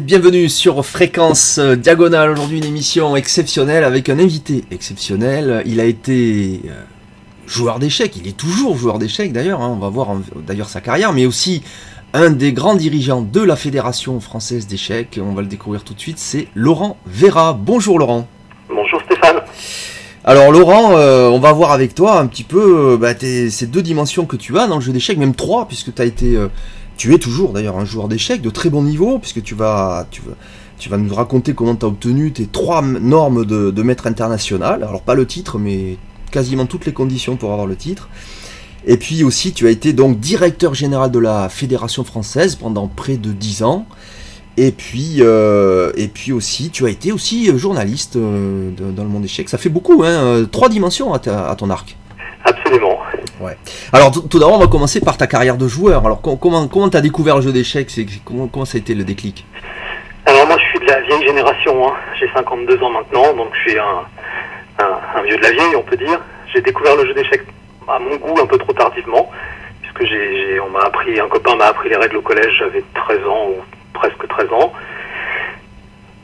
Bienvenue sur Fréquence Diagonale. Aujourd'hui une émission exceptionnelle avec un invité exceptionnel. Il a été euh, joueur d'échecs, il est toujours joueur d'échecs d'ailleurs, hein. on va voir d'ailleurs sa carrière, mais aussi un des grands dirigeants de la Fédération française d'échecs. On va le découvrir tout de suite, c'est Laurent Vera. Bonjour Laurent. Bonjour Stéphane. Alors Laurent, euh, on va voir avec toi un petit peu euh, bah, ces deux dimensions que tu as dans le jeu d'échecs, même trois, puisque tu as été, euh, tu es toujours d'ailleurs un joueur d'échecs de très bon niveau, puisque tu vas, tu vas, nous raconter comment tu as obtenu tes trois normes de, de, maître international. Alors pas le titre, mais quasiment toutes les conditions pour avoir le titre. Et puis aussi, tu as été donc directeur général de la Fédération française pendant près de dix ans. Et puis, euh, et puis aussi, tu as été aussi journaliste euh, dans le monde échec. Ça fait beaucoup, hein, euh, trois dimensions à, ton arc. Absolument. Ouais. Alors tout, d'abord, on va commencer par ta carrière de joueur. Alors comment comment t'as découvert le jeu d'échecs? Comment comment ça a été le déclic? Alors moi, je suis de la vieille génération. Hein. J'ai 52 ans maintenant, donc je suis un, vieux de la vieille, on peut dire. J'ai découvert le jeu d'échecs à mon goût un peu trop tardivement, puisque j'ai, on appris, un copain m'a appris les règles au collège. J'avais 13 ans ou presque 13 ans.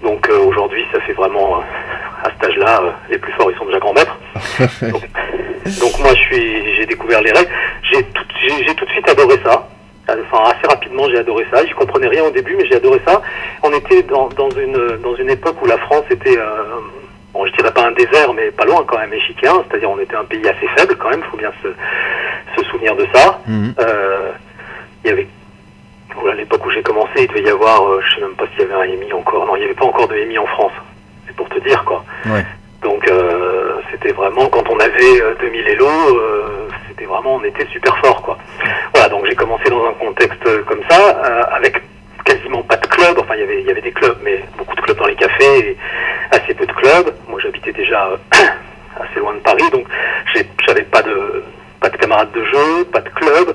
Donc euh, aujourd'hui, ça fait vraiment, euh, à cet âge-là, euh, les plus forts, ils sont déjà grands maîtres. donc, moi, j'ai découvert les règles. J'ai tout, de suite adoré ça. Enfin, assez rapidement, j'ai adoré ça. Je comprenais rien au début, mais j'ai adoré ça. On était dans, dans, une, dans une époque où la France était, bon, je dirais pas un désert, mais pas loin quand même, échiquien. C'est-à-dire, on était un pays assez faible quand même. Il faut bien se, se souvenir de ça. Mhm. il y avait à l'époque où j'ai commencé, il devait y avoir, euh, je sais même pas s'il y avait un EMI encore. Non, il n'y avait pas encore de EMI en France. C'est pour te dire, quoi. Donc, euh, c'était vraiment, quand on avait 2000 élos, euh, c'était vraiment, on était super fort, quoi. Voilà, donc j'ai commencé dans un contexte comme ça, avec quasiment pas de club. Enfin, il y avait, il y avait des clubs, mais beaucoup de clubs dans les cafés et assez peu de clubs. Moi, j'habitais déjà assez loin de Paris, donc j'avais pas de, pas de camarades de jeu, pas de club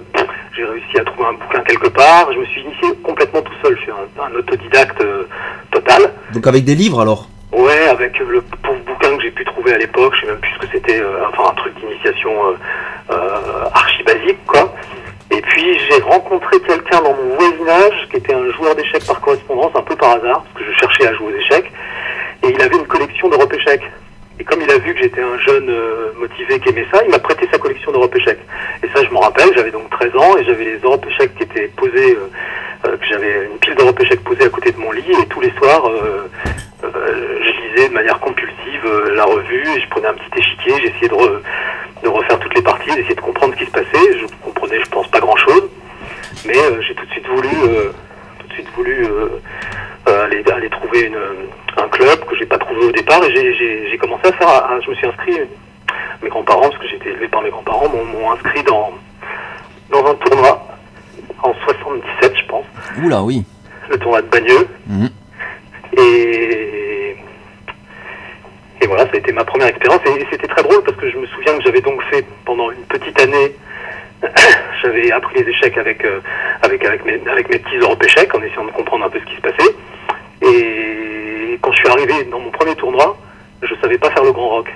j'ai réussi à trouver un bouquin quelque part. Je me suis initié complètement tout seul. Je suis un, autodidacte euh, total. Donc avec des livres alors? Ouais, avec le pauvre bouquin que j'ai pu trouver à l'époque. Je sais même plus ce que c'était. Euh, enfin, un truc d'initiation euh, archi basique, quoi. Et puis j'ai rencontré quelqu'un dans mon voisinage qui était un joueur d'échecs par correspondance, un peu par hasard, parce que je cherchais à jouer aux échecs. Et il avait une collection d'Europe échecs. Comme il a vu que j'étais un jeune euh, motivé qui aimait ça, il m'a prêté sa collection d'Europe échecs. Et ça, je m'en rappelle, j'avais donc 13 ans et j'avais les Europe échecs qui étaient posés, euh, euh, j'avais une pile d'Europe échecs posée à côté de mon lit et tous les soirs, je lisais de manière compulsive la revue et je prenais un petit échiquier, j'essayais de, refaire toutes les parties, d'essayer de comprendre ce qui se passait. Je comprenais, je pense, pas grand-chose, mais j'ai tout de suite voulu, tout de suite voulu aller, trouver une un club que j'ai pas trouvé au départ et j'ai commencé à faire, je me suis inscrit, mes grands-parents, parce que j'étais élevé par mes grands-parents, m'ont inscrit dans, dans un tournoi en 77, je pense. Oula, oui. Le tournoi de Bagneux. Mhm. Et, et voilà, ça a été ma première expérience et, c'était très drôle parce que je me souviens que j'avais donc fait pendant une petite année j'avais appris les échecs avec, euh, avec, avec, mes, avec mes petits Europe échecs en essayant de comprendre un peu ce qui se passait. Et quand je suis arrivé dans mon premier tournoi, je savais pas faire le grand rock.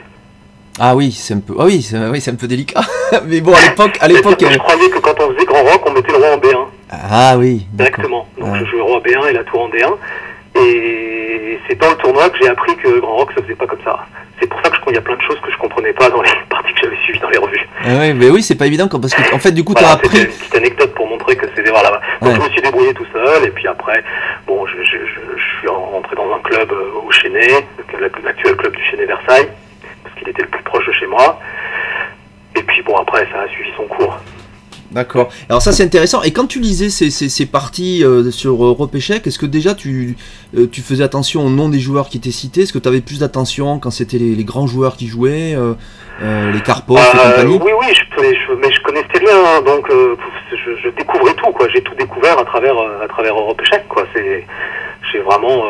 Ah oui, c'est un peu, ah oui, c'est, oui, c'est un peu délicat. Mais bon, à l'époque, à l'époque, je croyais que quand on faisait grand rock, on mettait le roi en B1. Ah oui. Directement. Donc je jouais le roi B1 et la tour en D1. Et c'est dans le tournoi que j'ai appris que grand rock ça faisait pas comme ça. C'est pour ça que je il y a plein de choses que je comprenais pas dans les parties que j'avais suivies dans les revues. Ah oui, mais oui, c'est pas évident parce que en fait du coup tu as appris. une petite anecdote pour montrer que c'était voilà. Donc je me suis débrouillé tout seul et puis après bon je, je, je, suis rentré dans un club euh, au Chénet, l'actuel club du Chénet Versailles parce qu'il était le plus proche de chez moi. Et puis bon après ça a suivi son cours. D'accord. Alors ça c'est intéressant. Et quand tu lisais ces, ces, parties euh, sur Europe Échec, est-ce que déjà tu, euh, tu faisais attention au nom des joueurs qui étaient cités? Est-ce que tu avais plus d'attention quand c'était les, grands joueurs qui jouaient, euh, les Karpov et compagnie? Oui, oui, je, mais je connaissais rien, hein, donc je, découvrais tout. quoi. J'ai tout découvert à travers, à travers Europe Échec. Quoi. C'est, j'ai vraiment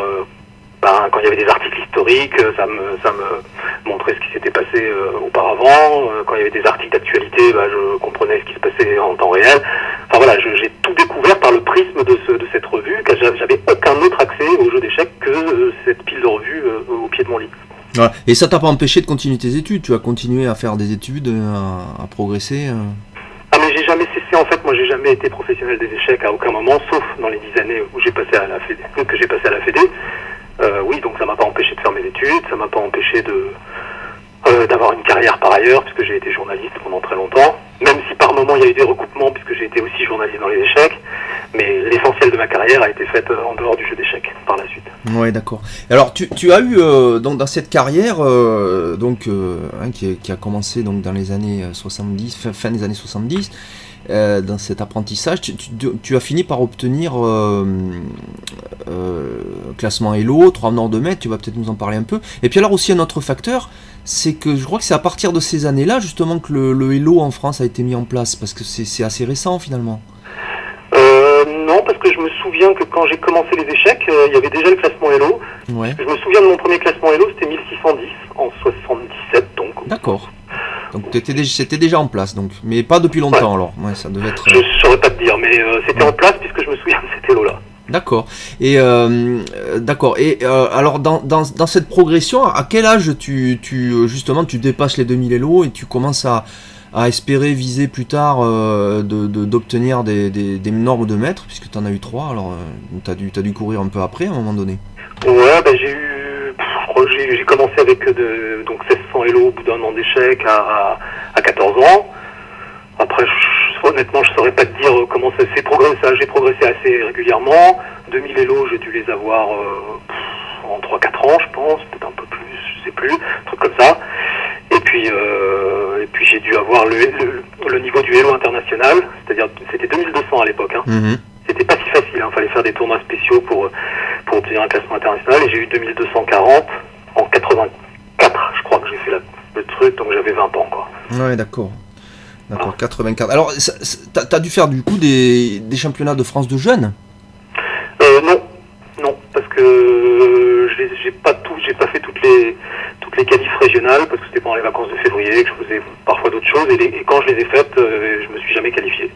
ben, quand il y avait des articles historiques, euh, ça me, ça me montrait ce qui s'était passé euh, auparavant. Euh, quand il y avait des articles d'actualité, ben, je comprenais ce qui se passait en temps réel. Enfin voilà, j'ai tout découvert par le prisme de, ce, de cette revue, car j'avais aucun autre accès au jeu d'échecs que cette pile de revues au pied de mon lit. Et ça t'a pas empêché de continuer tes études? Tu as continué à faire des études, à, progresser Ah mais j'ai jamais cessé en fait. Moi j'ai jamais jamais été professionnel des échecs à aucun moment, sauf dans les dix années où j'ai passé à la Fédé, que j'ai passé à la Fédé. Euh, oui, donc ça m'a pas empêché de faire mes études, ça m'a pas empêché de euh, d'avoir une carrière par ailleurs, puisque j'ai été journaliste pendant très longtemps. Même si par moment il y a eu des recoupements, puisque j'ai été aussi journaliste dans les échecs, mais l'essentiel de ma carrière a été faite en dehors du jeu d'échecs par la suite. Ouais, d'accord. Alors tu, tu as eu euh, donc dans cette carrière euh, donc euh, hein, qui, qui a commencé donc dans les années 70, fin, fin des années 70. Euh, dans cet apprentissage, tu, tu- tu as fini par obtenir euh, euh, classement Elo, 3 nord de mètre, tu vas peut-être nous en parler un peu. Et puis alors aussi un autre facteur, c'est que je crois que c'est à partir de ces années-là justement que le, le Elo en France a été mis en place, parce que c'est assez récent finalement. Non, parce que je me souviens que quand j'ai commencé les échecs, il y avait déjà le classement Elo. Ouais, Je me souviens de mon premier classement Elo, c'était 1610 en 77, donc d'accord. Donc c'était déjà en place, donc, mais pas depuis longtemps alors. Ouais, ça devait être. je saurais pas te dire, mais euh, c'était en place puisque je me souviens de cet Elo-là. D'accord. Et euh, euh, d'accord. Et euh, alors dans, dans, dans cette progression, à quel âge tu, tu euh, justement tu dépasses les 2000 Elo et tu commences à, à espérer viser plus tard euh, de- de- d'obtenir des, des, des normes de maître puisque tu en as eu trois. Alors euh, t'as dû courir un peu après à un moment donné? Ouais, bah, j'ai eu. pff, Je crois que j'ai commencé avec euh, de, donc 1600 Elo au bout d'un an d'échec à, à, à 14 ans. Après, je- honnêtement, je saurais pas te dire euh, comment ça s'est progressé. J'ai progressé assez régulièrement. 2000 Elo, j'ai dû les avoir euh, en 3-4 ans, je pense, peut-être un peu plus, je sais plus, un truc comme ça. Et puis, euh, et puis j'ai dû avoir le, le, le niveau du Elo international, c'est-à-dire c'était 2200 à l'époque. Hein. Mhm. C'était pas si facile, il fallait faire des tournois spéciaux pour, pour obtenir un classement international et j'ai eu 2240 en 84, je crois que j'ai fait la- le truc, donc j'avais 20 ans quoi. Ouais, d'accord. D'accord, 84. Alors, t'as dû faire du coup des, des championnats de France de jeunes? Euh, non, non, parce que euh, j'ai pas tout, j'ai pas fait toutes les toutes les qualifs régionales parce que c'était pendant les vacances de février que je faisais parfois d'autres choses et, les- et quand je les ai faites, euh, je me suis jamais qualifié.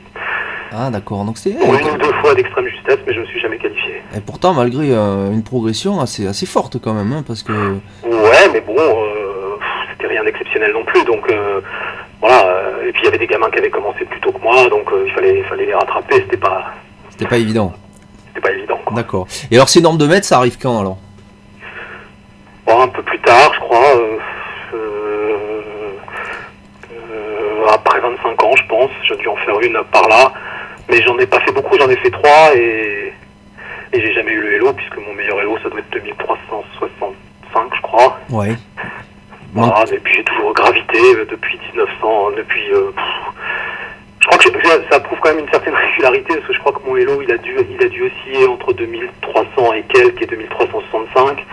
Ah, d'accord. Donc c'est. Pour une ou deux fois d'extrême justesse, mais je me suis jamais qualifié. Et pourtant, malgré euh, une progression assez, assez forte quand même, hein, parce que. Ouais, mais bon, euh, c'était rien d'exceptionnel non plus, donc voilà. Et puis il y avait des gamins qui avaient commencé plus tôt que moi, donc il fallait, il fallait les rattraper. C'était pas, C'était pas évident. c'était pas évident. Quoi. D'accord. Et alors, ces normes de mètres, ça arrive quand alors? Bon, un peu plus tard, je crois, euh, euh, euh, après 25 ans, je pense. J'ai dû en faire une par là, mais j'en ai pas fait beaucoup. J'en ai fait trois et et j'ai jamais eu le Hello puisque mon meilleur Hello ça doit être 2365, je crois. Ouais. Voilà, et puis j'ai toujours gravité depuis 1900, depuis. euh, pff, je crois que je- ça prouve quand même une certaine régularité parce que je crois que mon Hello il a dû, il a dû osciller entre 2300 et quelques et 2365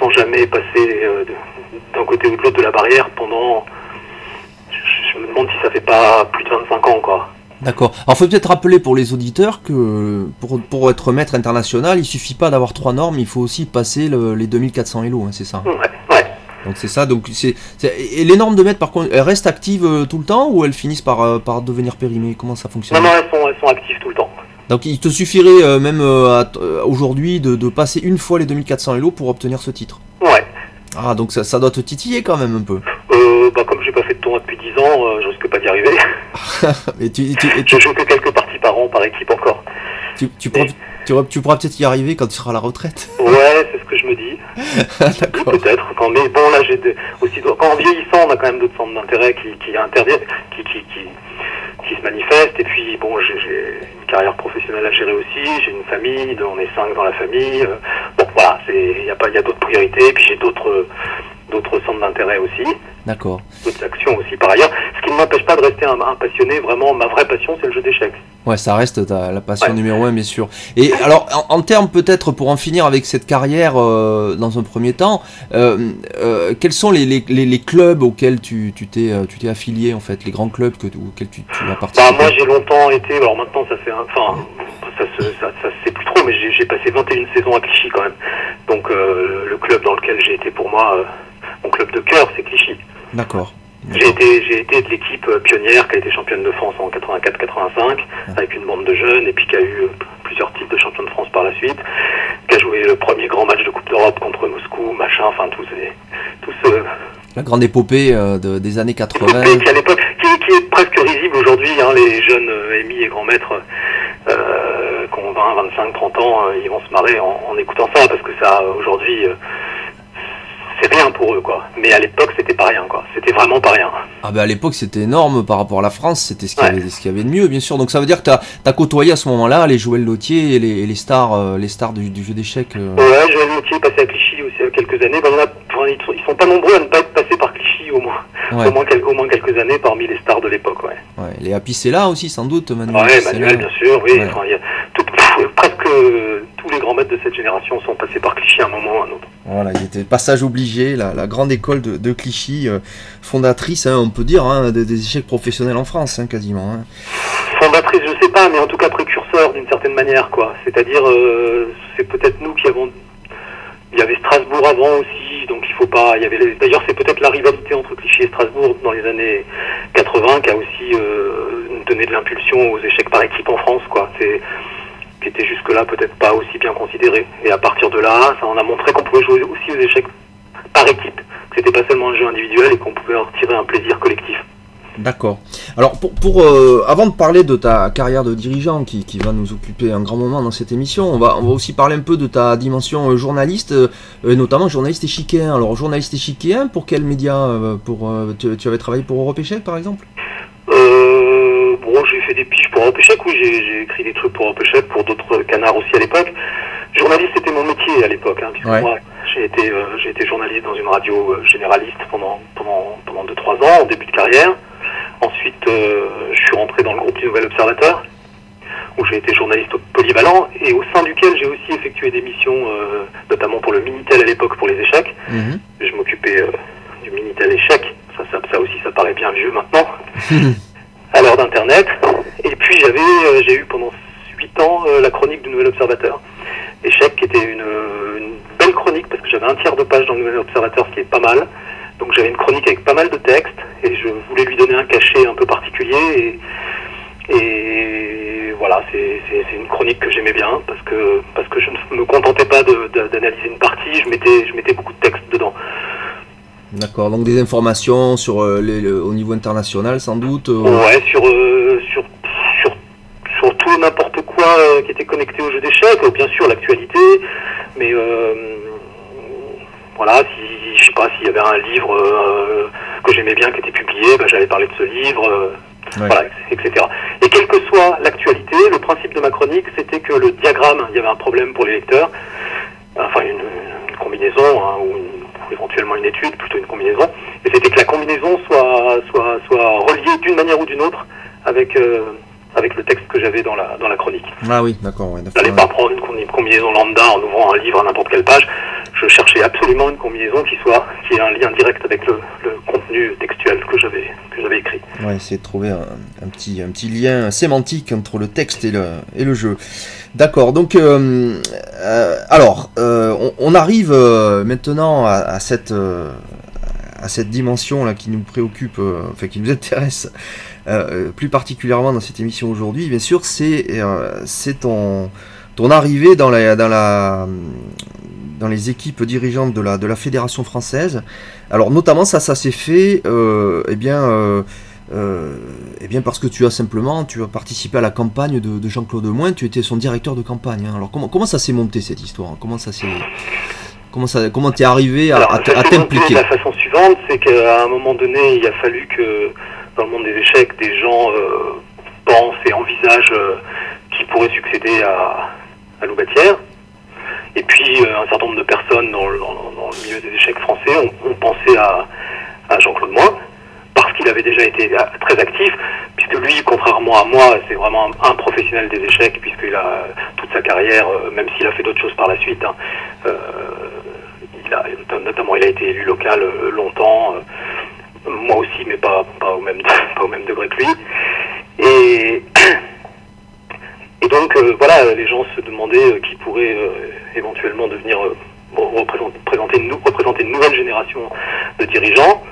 sans jamais passer euh, d'un côté ou de l'autre de la barrière pendant. Je, je me demande si ça fait pas plus de 25 ans quoi. D'accord. Alors, faut peut-être rappeler pour les auditeurs que pour, pour être maître international, il suffit pas d'avoir trois normes, il faut aussi passer le- les 2400 Elo, hein, c'est ça? Ouais, ouais. Donc c'est ça. Donc c'est et les normes de mètres par contre, elles restent actives euh, tout le temps ou elles finissent par euh, par devenir périmées? Comment ça fonctionne? Non, non, elles sont, elles sont actives tout le temps. Donc il te suffirait euh, même euh, euh, aujourd'hui de, de passer une fois les 2400 Elo pour obtenir ce titre. Ouais. Ah donc ça, ça doit te titiller quand même un peu. Euh, bah, comme j'ai pas fait de tournoi depuis 10 ans, je risque pas d'y arriver. Et tu, tu, et tu, je joue que quelques parties par an par équipe encore. tu, tu pourras, tu, pourras- tu pourras peut-être y arriver quand tu seras à la retraite. Ouais, c'est ce que je me dis. D'accord. Peut-être. Quand, mais bon, là, j'ai de- aussi quand en vieillissant, on a quand même d'autres centres d'intérêt qui, qui interviennent, qui, qui, qui, qui se manifestent. Et puis, bon, j'ai une carrière professionnelle à gérer aussi. J'ai une famille, on est cinq dans la famille. Euh, Bon, voilà, il y a pas, il y a d'autres priorités. Et puis j'ai d'autres d'autres centres d'intérêt aussi, D'accord. d'autres actions aussi par ailleurs. Ce qui ne m'empêche pas de rester un, un passionné. Vraiment, ma vraie passion, c'est le jeu d'échecs. Ouais, ça reste ta, la passion Ouais. numéro un, bien sûr. Et alors, en, en termes peut-être pour en finir avec cette carrière euh, dans un premier temps, euh, euh, quels sont les, les, les, les clubs auxquels tu t'es tu t'es affilié en fait, les grands clubs que, auxquels tu, tu as Bah, participé? moi j'ai longtemps été, alors maintenant ça fait un, enfin ça se, ça, ça se sait plus trop, mais j'ai passé 21 saisons à Clichy quand même. Donc le club dans lequel j'ai été pour moi, mon club de cœur c'est Clichy. D'accord. J'ai été, j'ai été de l'équipe euh, pionnière qui a été championne de France en 84-85 avec une bande de jeunes et puis qui a eu euh, plusieurs titres de champion de France par la suite, qui a joué le premier grand match de Coupe d'Europe contre Moscou, machin, enfin tout ces, tout ce, La grande épopée euh, de- des années 80. et qui à l'époque, qui, qui est presque risible aujourd'hui, hein, les jeunes amis et grands maîtres euh, qui ont 20, 25, 30 ans, ils vont se marrer en, en, écoutant ça parce que ça, aujourd'hui, c'est rien pour eux, quoi. Mais à l'époque, c'était pas rien, quoi. C'était vraiment pas rien. Ah bah à l'époque, c'était énorme par rapport à la France. C'était ce qu'il y, y, avait de mieux, bien sûr. Donc ça veut dire que t'as as côtoyé à ce moment-là les Joël Lautier et les, et les stars, euh, les stars du, du jeu d'échecs. Euh... Ouais, Joël Lautier passé à Clichy aussi il y a quelques années. Ben, a, ils, sont, pas nombreux à ne pas être passés par Clichy au moins. Ouais. Au, moins quelques, au moins quelques années parmi les stars de l'époque, ouais. Ouais. Les Happy c'est là aussi, sans doute, Manuel. Ouais, Manuel, bien sûr, oui. Enfin, y a tout, presque les grands maîtres de cette génération sont passés par Clichy à un moment ou à un autre. Voilà, il était passage obligé, la, la grande école de, de Clichy, euh, fondatrice, hein, on peut dire, hein, des, des, échecs professionnels en France, hein, quasiment. Fondatrice, je sais pas, mais en tout cas précurseur d'une certaine manière, quoi. C'est-à-dire, euh, c'est peut-être nous qui avons. Il y avait Strasbourg avant aussi, donc il faut pas. Il y avait. Les... D'ailleurs, c'est peut-être la rivalité entre Clichy et Strasbourg dans les années 80 qui a aussi euh, donné de l'impulsion aux échecs par équipe en France, quoi. C'est qui était jusque-là peut-être pas aussi bien considéré. Et à partir de là, ça en a montré qu'on pouvait jouer aussi aux échecs par équipe, que c'était pas seulement un jeu individuel et qu'on pouvait en retirer un plaisir collectif. D'accord. Alors, pour, pour euh, avant de parler de ta carrière de dirigeant qui, qui, va nous occuper un grand moment dans cette émission, on va, on va aussi parler un peu de ta dimension euh, journaliste, euh, notamment journaliste échiquéen. Alors, journaliste échiquéen, pour quel média pour, tu, tu, avais travaillé pour Europe Échec, par exemple? Euh, Bon, j'ai fait des j'ai écrit des trucs pour Échec, pour d'autres canards aussi à l'époque. Journaliste, c'était mon métier à l'époque, hein, puisque ouais. moi, j'ai été, euh, j'ai été journaliste dans une radio euh, généraliste pendant pendant pendant deux trois ans en début de carrière. Ensuite, euh, je suis rentré dans le groupe du Nouvel Observateur, où j'ai été journaliste polyvalent et au sein duquel j'ai aussi effectué des missions, euh, notamment pour le Minitel à l'époque pour les échecs. Mhm. Je m'occupais euh, du Minitel échec. Ça, ça, ça, aussi, ça paraît bien vieux maintenant. à l'heure d'Internet. Et puis j'avais, euh, j'ai eu pendant huit ans la chronique du Nouvel Observateur. Échec qui était une, une belle chronique parce que j'avais un tiers de page dans le Nouvel Observateur, ce qui est pas mal. Donc j'avais une chronique avec pas mal de textes et je voulais lui donner un cachet un peu particulier et, et voilà, c'est une chronique que j'aimais bien parce que parce que je ne me contentais pas d'analyser une partie, je mettais je mettais beaucoup de textes dedans. D'accord, donc des informations sur euh, les, le, au niveau international sans doute. Euh... Ouais, sur euh, sur sur sur tout n'importe quoi qui était connecté au jeu d'échecs, bien sûr l'actualité, mais voilà, si je sais pas s'il y avait un livre que j'aimais bien qui était publié, ben, j'allais parler de ce livre, ouais. voilà, etc. Et quelle que soit l'actualité, le principe de ma chronique, c'était que le diagramme, il y avait un problème pour les lecteurs, enfin une, une combinaison hein, ou, une, éventuellement une étude, plutôt une combinaison, et c'était que la combinaison soit soit soit reliée d'une manière ou d'une autre avec euh, avec le texte que j'avais dans la, dans la chronique. Ah oui, d'accord. Ouais, J'allais pas prendre une, combinaison lambda en ouvrant un livre à n'importe quelle page. Je cherchais absolument une combinaison qui soit qui ait un lien direct avec le, le contenu textuel que j'avais que j'avais écrit. Ouais, essayer de trouver un, un, petit un petit lien sémantique entre le texte et le et le jeu. D'accord. Donc euh, euh, alors euh, on, on, arrive maintenant à, à cette à cette dimension là qui nous préoccupe, enfin qui nous intéresse euh, plus particulièrement dans cette émission aujourd'hui, bien sûr, c'est euh, c'est ton ton arrivée dans la dans les équipes dirigeantes de la de la fédération française. Alors notamment ça ça s'est fait euh, eh bien euh, eh bien parce que tu as simplement tu as participé à la campagne de, de Jean-Claude Lemoyne, tu étais son directeur de campagne. Hein. Alors comment comment ça s'est monté cette histoire? Comment ça s'est Comment ça, comment t'es arrivé à t'impliquer? C'est qu'à un moment donné, il a fallu que dans le monde des échecs, des gens euh, pensent et envisagent euh, qui pourrait succéder à, Loubatière. Et puis euh, un certain nombre de personnes dans le, milieu des échecs français ont, pensé à, Jean-Claude Moin, parce qu'il avait déjà été très actif, puisque lui, contrairement à moi, c'est vraiment un, un, professionnel des échecs, puisqu'il a toute sa carrière, même s'il a fait d'autres choses par la suite, hein, il a, notamment il a été élu local longtemps, moi aussi, mais pas, pas, au même, pas au même degré que lui. Et, et donc, euh, voilà, les gens se demandaient euh, qui pourrait euh, éventuellement devenir, représenter, une, représenter une nouvelle génération de dirigeants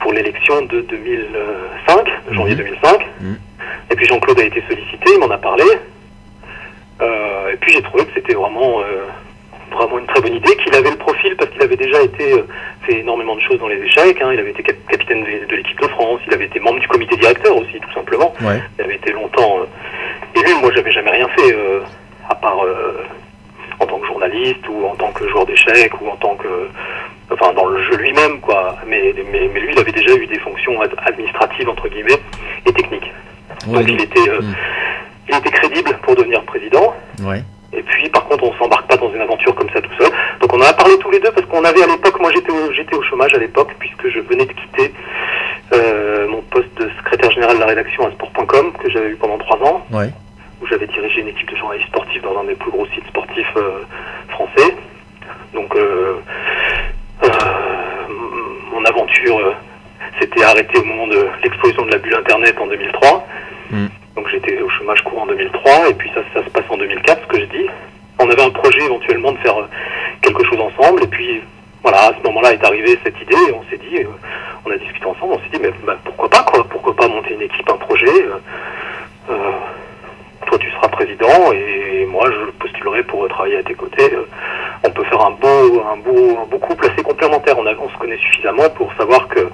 pour l'élection de 2005, janvier mmh. 2005. Mmh. Et puis Jean-Claude a été sollicité, il m'en a parlé. et puis j'ai trouvé que c'était vraiment vraiment une très bonne idée, qu'il avait le profil parce qu'il avait déjà été fait énormément de choses dans les échecs. Hein. Il avait été capitaine de, l'équipe de France, il avait été membre du comité directeur aussi, tout simplement. Il avait été longtemps euh, élu. Moi, j'avais jamais rien fait, euh, à part euh, en tant que journaliste ou en tant que joueur d'échecs ou en tant que, enfin, dans le jeu lui-même, quoi. Mais, mais, mais, lui, il avait déjà eu des fonctions administratives entre guillemets et techniques. Donc, il était, mm. il était crédible pour devenir président. Ouais. Et puis, par contre, on s'embarque pas dans une aventure comme ça tout seul. Donc, on en a parlé tous les deux parce qu'on avait à l'époque, moi j'étais au, j'étais au chômage à l'époque puisque je venais de quitter euh, mon poste de secrétaire général de la rédaction à sport.com que j'avais eu pendant trois ans. Où j'avais dirigé une équipe de journalistes sportifs dans un des plus gros sites sportifs euh, français. Donc, euh, mon aventure s'était arrêtée au moment de l'explosion de la bulle Internet en 2003. Donc j'étais au chômage court en 2003 et puis ça, ça se passe en 2004, ce que je dis. On avait un projet éventuellement de faire euh, quelque chose ensemble et puis voilà, à ce moment-là est arrivée cette idée et on s'est dit, euh, on a discuté ensemble, on s'est dit mais bah, pourquoi pas quoi, pourquoi pas monter une équipe, un projet. Euh, toi tu seras président et moi je postulerai pour travailler à tes côtés. on peut faire un beau, un beau, un beau couple assez complémentaire. On, a, on se connaît suffisamment pour savoir que,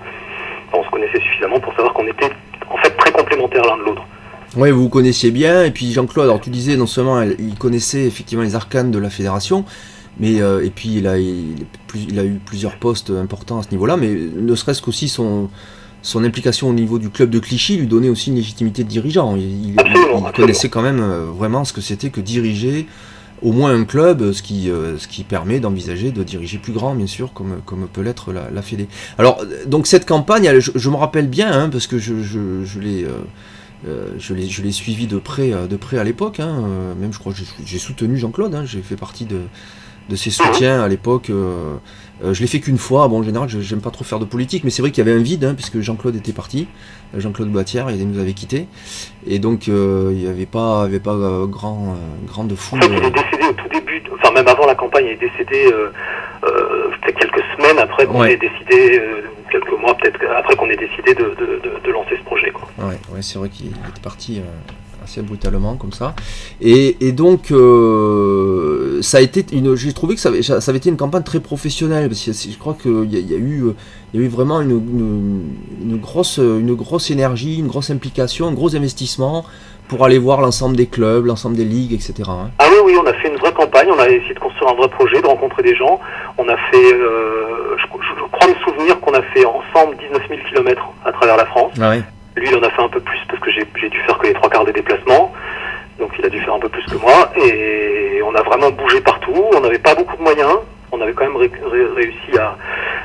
on se connaissait suffisamment pour savoir qu'on était en fait très complémentaires l'un de l'autre. Oui, vous vous connaissiez bien, et puis Jean-Claude, alors tu disais non seulement il connaissait effectivement les arcanes de la fédération, mais euh, et puis il a, il, a eu plusieurs postes importants à ce niveau-là, mais ne serait-ce qu'aussi son, son implication au niveau du club de Clichy lui donnait aussi une légitimité de dirigeant. Il, connaissait quand même euh, vraiment ce que c'était que diriger au moins un club, ce qui, euh, ce qui permet d'envisager de diriger plus grand, bien sûr, comme, comme peut l'être la, la Fédé. Alors, donc cette campagne, je, me rappelle bien, hein, parce que je, je, je l'ai euh, je l'ai suivi de près, euh, de près à l'époque, hein, euh, même je crois que j'ai soutenu Jean-Claude, hein, j'ai fait partie de, de ses soutiens à l'époque. je l'ai fait qu'une fois, bon en général j'aime pas trop faire de politique, mais c'est vrai qu'il y avait un vide, hein, puisque Jean-Claude était parti, Jean-Claude Boitière, il nous avait quittés, et donc il n'y avait pas, avait pas grand, grande foule. il est décédé au tout début, enfin même avant la campagne, il est décédé quelques semaines après. Qu'on ait décidé quelques mois peut-être après qu'on ait décidé de, de, lancer ce projet. Quoi. Ouais, ouais c'est vrai qu'il était parti euh, assez brutalement comme ça. Et, et donc euh, ça a été une, j'ai trouvé que ça avait, ça avait, été une campagne très professionnelle parce que je crois qu'il y, y, a eu il y a eu vraiment une, une, une, grosse une grosse énergie, une grosse implication, un gros investissement pour aller voir l'ensemble des clubs, l'ensemble des ligues, etc. Hein. Ah oui, oui, on a fait une vraie campagne, on a essayé de construire un vrai projet, de rencontrer des gens. On a fait, euh, me souvenir qu'on a fait ensemble 19 000 km à travers la France. Ah oui. Lui, il en a fait un peu plus parce que j'ai dû faire que les trois quarts des déplacements. Donc il a dû faire un peu plus que moi. Et on a vraiment bougé partout. On n'avait pas beaucoup de moyens. On avait quand même réussi à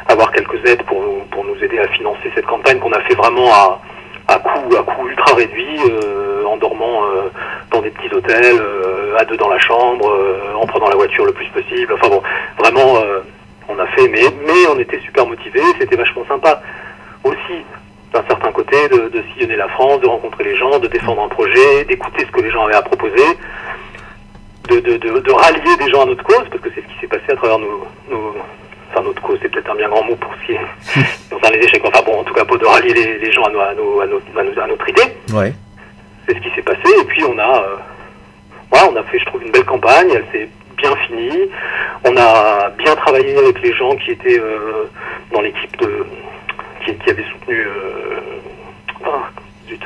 avoir quelques aides pour, pour nous aider à financer cette campagne qu'on a fait vraiment à à coût, à coût ultra réduit, euh, en dormant euh, dans des petits hôtels, euh, à deux dans la chambre, en prenant la voiture le plus possible. Enfin bon, vraiment, on a fait, mais, mais on était super motivés, c'était vachement sympa aussi d'un certain côté de, de, sillonner la France, de rencontrer les gens, de défendre un projet, d'écouter ce que les gens avaient à proposer, de, de, de, rallier des gens à notre cause, parce que c'est ce qui s'est passé à travers nos, nos, enfin notre cause, c'est peut-être un bien grand mot pour ce qui est dans les échecs. Enfin bon, en tout cas, pour de rallier les, gens à, nos, à, nos, à, notre idée. Ouais. C'est ce qui s'est passé. Et puis on a, euh, voilà, on a fait, je trouve, une belle campagne. Elle s'est bien finie. On a bien travaillé avec les gens qui étaient euh, dans l'équipe de, qui, qui avaient soutenu. Euh, ah, zut.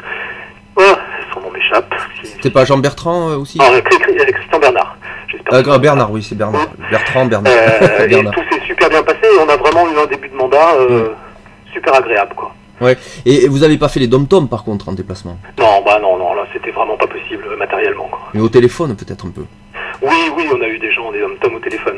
Ah, son nom m'échappe. C'était pas Jean Bertrand aussi? Ah, Christian Bernard. Euh, Bernard, oui, c'est Bernard. Bertrand, Bernard. Euh, et tout s'est super bien passé et on a vraiment eu un début de mandat euh, super agréable, quoi. Ouais. Et vous n'avez pas fait les dom-toms par contre en déplacement? Non, bah non, non, là c'était vraiment pas possible matériellement. Quoi. Mais au téléphone peut-être un peu Oui, oui, on a eu des gens, des dom-toms au téléphone,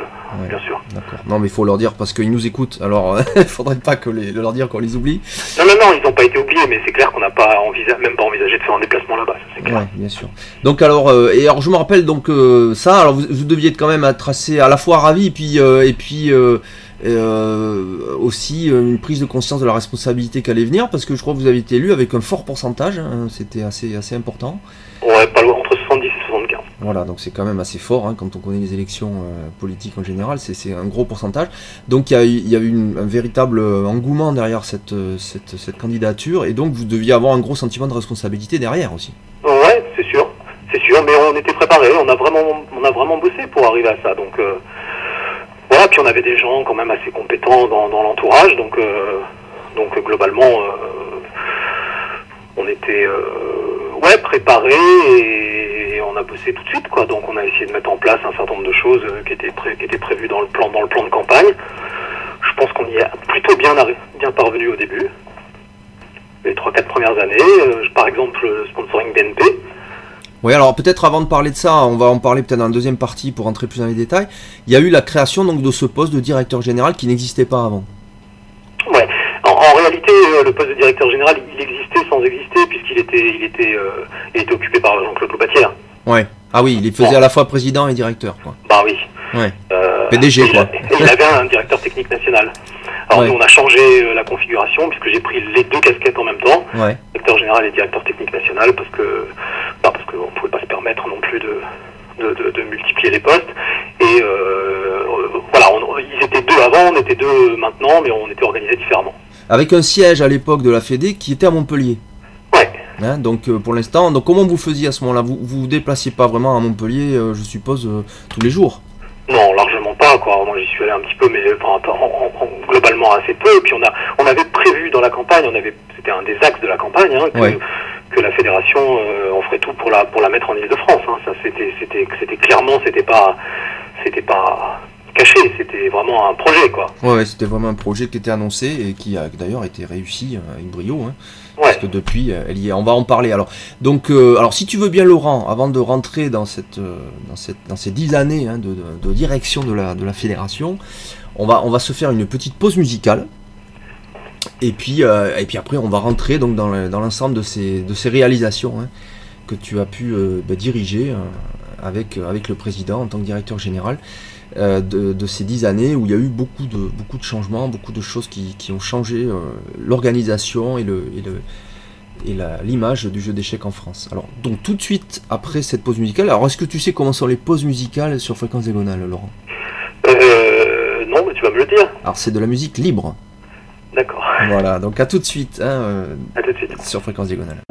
bien sûr. D'accord. Non, mais il faut leur dire parce qu'ils nous écoutent, alors il faudrait pas que les, leur dire qu'on les oublie. Non, non, non, ils n'ont pas été oubliés, mais c'est clair qu'on n'a pas même pas envisagé de faire un déplacement là-bas, c'est clair. Ouais, bien sûr. Donc alors, euh, et alors je me rappelle donc euh, ça, alors vous, vous, deviez être quand même à tracer à la fois ravi et puis, euh, et puis euh, aussi euh, une prise de conscience de la responsabilité qui allait venir, parce que je crois que vous avez été élu avec un fort pourcentage, hein, c'était assez, assez important. Ouais, pas loin, entre 70 et 75. Voilà, donc c'est quand même assez fort hein, quand on connaît les élections euh, politiques en général, c'est un gros pourcentage. Donc il y a, eu un véritable engouement derrière cette, cette, candidature, et donc vous deviez avoir un gros sentiment de responsabilité derrière aussi. Ouais, c'est sûr, c'est sûr, mais on était préparé, on a vraiment, on a vraiment bossé pour arriver à ça, donc puis on avait des gens quand même assez compétents dans, l'entourage, donc, euh, donc globalement, euh, on était ouais, préparés et, on a bossé tout de suite. Quoi. Donc on a essayé de mettre en place un certain nombre de choses qui étaient, pré qui étaient prévues dans le, plan, dans le plan de campagne. Je pense qu'on y est plutôt bien, bien parvenu au début. Les 3-4 premières années, par exemple, le sponsoring DNP, oui, alors peut-être avant de parler de ça, on va en parler peut-être dans la deuxième partie pour rentrer plus dans les détails. Il y a eu la création donc de ce poste de directeur général qui n'existait pas avant. Ouais. En, réalité, euh, le poste de directeur général, il existait sans exister puisqu'il était, il était, euh, était occupé par Jean-Claude Loubatière. Ouais. Ah oui, il faisait à la fois président et directeur, quoi. Bah oui. Ouais. Euh, PDG, quoi. il avait un directeur technique national. Alors nous, on a changé la configuration puisque j'ai pris les deux casquettes en même temps, ouais. directeur général et directeur technique national, parce que bah, parce qu'on ne pouvait pas se permettre non plus de, de, multiplier les postes. Et euh, voilà, ils étaient deux avant, on était deux maintenant, mais on était organisés différemment. Avec un siège à l'époque de la Fédé qui était à Montpellier. Hein, donc euh, pour l'instant, donc comment vous faisiez à ce moment-là? Vous vous, déplaciez pas vraiment à Montpellier, euh, je suppose, tous les jours? Non, largement pas. Quoi. Moi, j'y suis allé un petit peu, mais globalement assez peu. Et puis, on a, on avait prévu dans la campagne, on avait, c'était un des axes de la campagne, hein, que, que la fédération, euh, on ferait tout pour la, pour la mettre en Ile-de-France. Hein. Ça, c'était, c'était, c'était clairement, c'était pas, c'était pas caché. C'était vraiment un projet, quoi. Ouais, c'était vraiment un projet qui était annoncé et qui a d'ailleurs été réussi euh, avec brio. Hein. Parce que depuis, euh, elle y est. On va en parler. Alors, donc, alors, si tu veux bien, Laurent, avant de rentrer dans cette, dans cette, dans ces dix années hein, de, direction de la, de la fédération, on va, on va se faire une petite pause musicale. Et puis, euh, et puis après, on va rentrer donc dans, l'ensemble de ces, de ces réalisations hein, que tu as pu euh, bah, diriger euh, avec, avec le président en tant que directeur général de, ces dix années où il y a eu beaucoup de, beaucoup de changements, beaucoup de choses qui, ont changé l'organisation et, le, et, le, et l'image du jeu d'échecs en France. Alors, donc tout de suite après cette pause musicale, alors est-ce que tu sais comment sont les pauses musicales sur Fréquence Zégonale, Laurent? Non, mais tu vas me le dire. Alors, c'est de la musique libre. D'accord. Voilà, donc à tout de suite. Hein, euh, à tout de suite. Sur Fréquence Diagonale.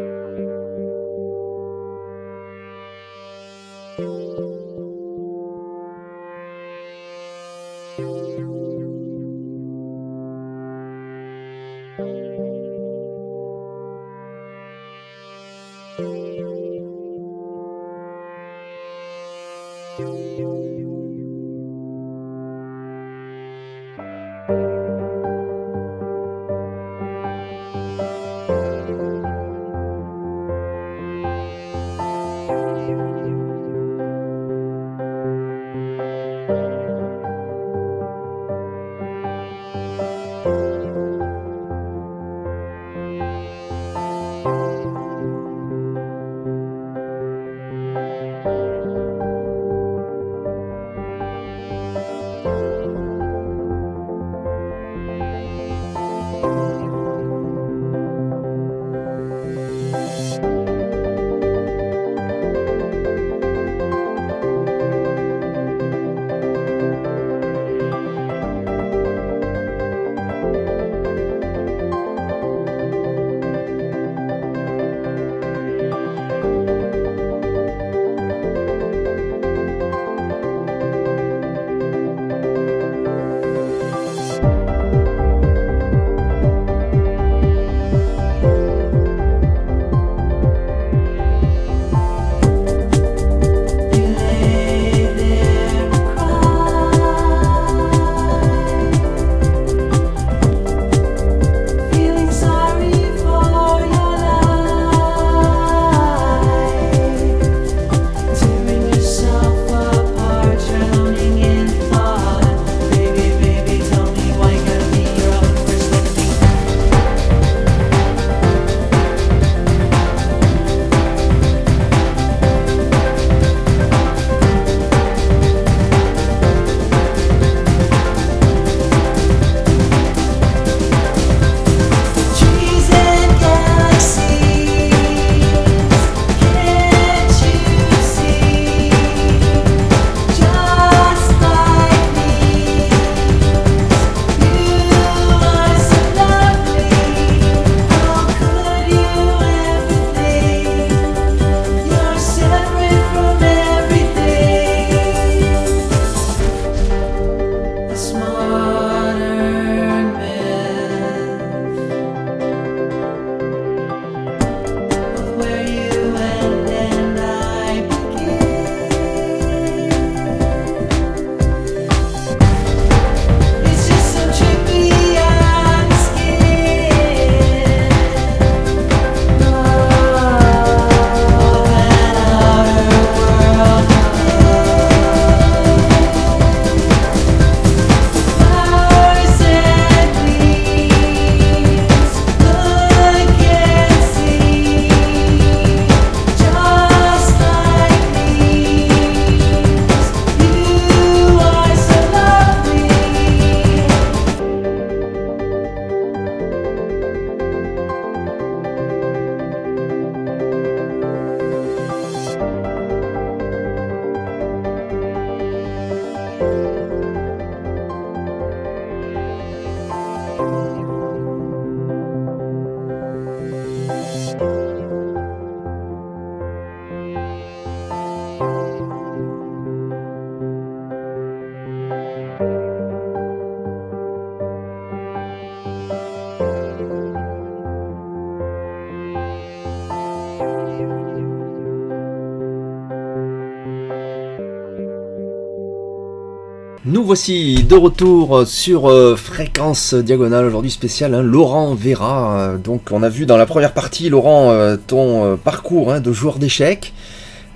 Nous voici de retour sur euh, fréquence diagonale aujourd'hui spéciale hein, Laurent Vera. Euh, donc on a vu dans la première partie Laurent euh, ton parcours hein, de joueur d'échecs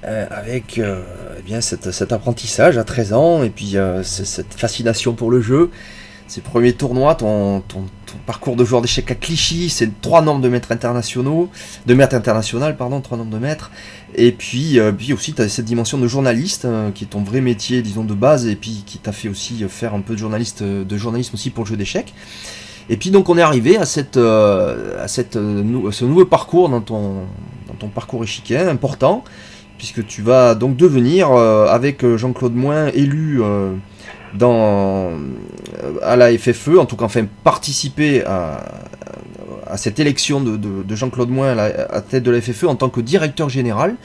avec eh bien cet, apprentissage à 13 ans et puis cette fascination pour le jeu. Ces premiers tournois, ton, parcours de joueur d'échecs à Clichy, c'est trois nombres de maîtres internationaux, de maîtres internationales, pardon, trois nombres de maîtres. Et puis, euh, puis aussi, tu as cette dimension de journaliste, euh, qui est ton vrai métier, disons, de base, et puis qui t'a fait aussi faire un peu de, journaliste, de journalisme aussi pour le jeu d'échecs. Et puis donc on est arrivé à, cette, euh, à cette, ce nouveau parcours dans ton, dans ton parcours échiquier important, puisque tu vas donc devenir, avec Jean-Claude Moin, élu dans, à la FFE, en tout cas enfin participer à, à cette élection de, Jean-Claude Moin à tête de la FFE en tant que directeur général.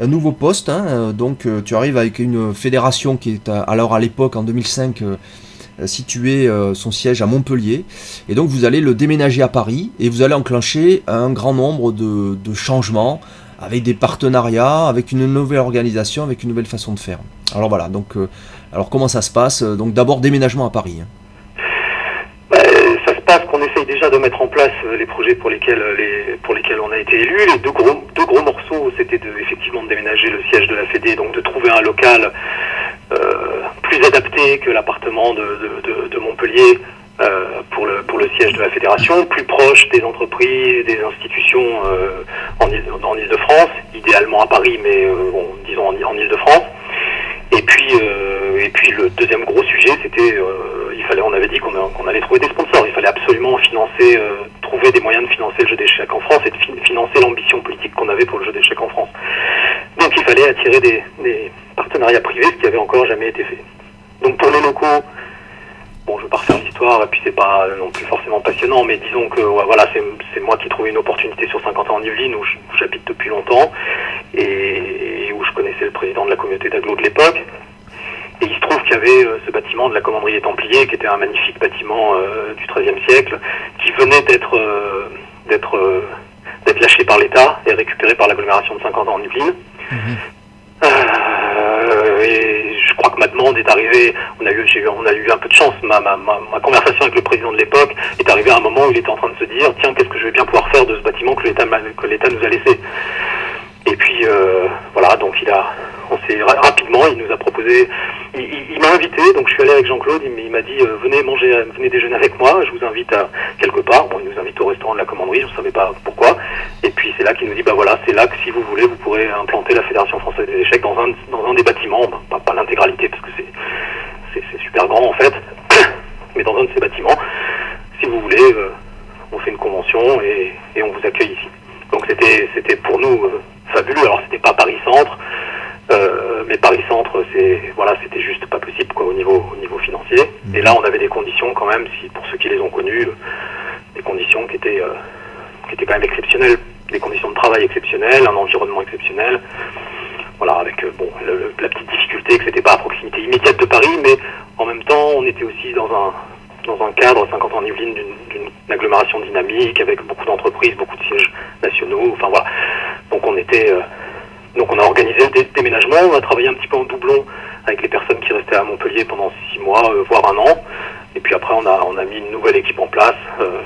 Un nouveau poste, hein, euh, donc euh, tu arrives avec une fédération qui est alors à l'époque en 2005 euh, située son siège à Montpellier. Et donc vous allez le déménager à Paris et vous allez enclencher un grand nombre de, changements avec des partenariats, avec une nouvelle organisation, avec une nouvelle façon de faire. Alors voilà, donc alors comment ça se passe? Donc d'abord déménagement à Paris. Déjà de mettre en place euh, les projets pour lesquels, euh, pour lesquels on a été élu. Les deux gros, morceaux, c'était de, effectivement de déménager le siège de la Fédé, donc de trouver un local euh, plus adapté que l'appartement de, Montpellier pour, le, pour le siège de la fédération, plus proche des entreprises, des institutions en, en Ile-de-France, idéalement à Paris, mais disons en, en Ile-de-France. Et puis, et puis le deuxième gros sujet, c'était on avait dit qu'on allait trouver des sponsors. Il fallait absolument financer, euh, trouver des moyens de financer le jeu d'échecs en France et de financer l'ambition politique qu'on avait pour le jeu d'échecs en France. Donc il fallait attirer des, partenariats privés, ce qui avait encore jamais été fait. Donc pour les locaux, bon, je vais pas refaire l'histoire, et puis c'est pas non plus forcément passionnant, mais disons que voilà, c'est moi qui ai trouvé une opportunité sur 50 ans en Yvelines, où j'habite depuis longtemps, et, connaissais le président de la communauté d'Aglo de l'époque. Et il se trouve qu'il y avait euh, ce bâtiment de la commanderie Templier, qui était un magnifique bâtiment euh, du XIIIe siècle, qui venait d'être euh, d'être d'être lâché par l'État et récupéré par l'agglomération de 50 ans en Yvelines. Et je crois que ma demande est arrivée, on a eu, eu, on a eu un peu de chance, ma, ma, ma, conversation avec le président de l'époque est arrivée à un moment où il était en train de se dire, tiens, qu'est-ce que je vais bien pouvoir faire de ce bâtiment que l'État nous a laissé? Et puis, voilà, donc il a, on s'est rapidement, il nous a proposé, il, m'a invité, donc je suis allé avec Jean-Claude, il, m'a dit euh, venez manger, venez déjeuner avec moi, je vous invite à quelque part. Bon, il nous invite au restaurant de la commanderie, je ne savais pas pourquoi. Et puis c'est là qu'il nous dit bah voilà, c'est là que si vous voulez, vous pourrez implanter la Fédération française des échecs dans un des bâtiments, pas, l'intégralité parce que c'est super grand en fait, mais dans un de ces bâtiments. Si vous voulez, euh, on fait une convention et, on vous accueille ici. Donc c'était pour nous euh, fabuleux. Alors c'était pas Paris Centre. Euh, mais Paris Centre, c'est voilà, c'était juste pas possible quoi au niveau au niveau financier. Mhm. Et là, on avait des conditions quand même, si pour ceux qui les ont connues, des conditions qui étaient euh, qui étaient quand même exceptionnelles, des conditions de travail exceptionnelles, un environnement exceptionnel. Voilà, avec euh, bon la petite difficulté que c'était pas à proximité immédiate de Paris, mais en même temps, on était aussi dans un dans un cadre 50 ans en Yvelines d'une agglomération dynamique avec beaucoup d'entreprises, beaucoup de sièges nationaux. Enfin voilà, donc on était donc on a organisé des déménagements, on a travaillé un petit peu en doublon avec les personnes qui restaient à Montpellier pendant six mois, euh, voire un an. Et puis après on a, on a mis une nouvelle équipe en place, euh,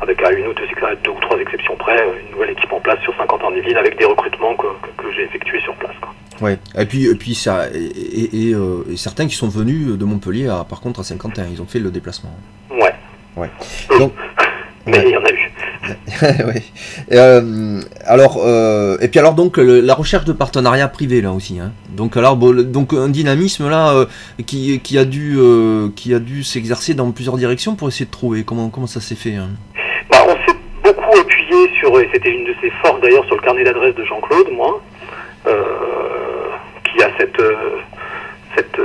avec à une ou deux, deux, ou trois exceptions près, une nouvelle équipe en place sur 50 ans de ville avec des recrutements que, j'ai effectués sur place. Ouais. Et puis, et puis ça, et, euh, et, certains qui sont venus de Montpellier, à, par contre, à 51, ils ont fait le déplacement. Ouais. Ouais. Donc, mais il y en a eu. oui. Euh, alors, euh, et puis alors donc la recherche de partenariats privés là aussi. Hein. Donc alors donc un dynamisme là euh, qui, qui, a dû qui a dû s'exercer dans plusieurs directions pour essayer de trouver comment comment ça s'est fait. Hein? Bah, on s'est beaucoup appuyé sur et c'était une de ses forces d'ailleurs sur le carnet d'adresse de Jean-Claude moi qui a cette cette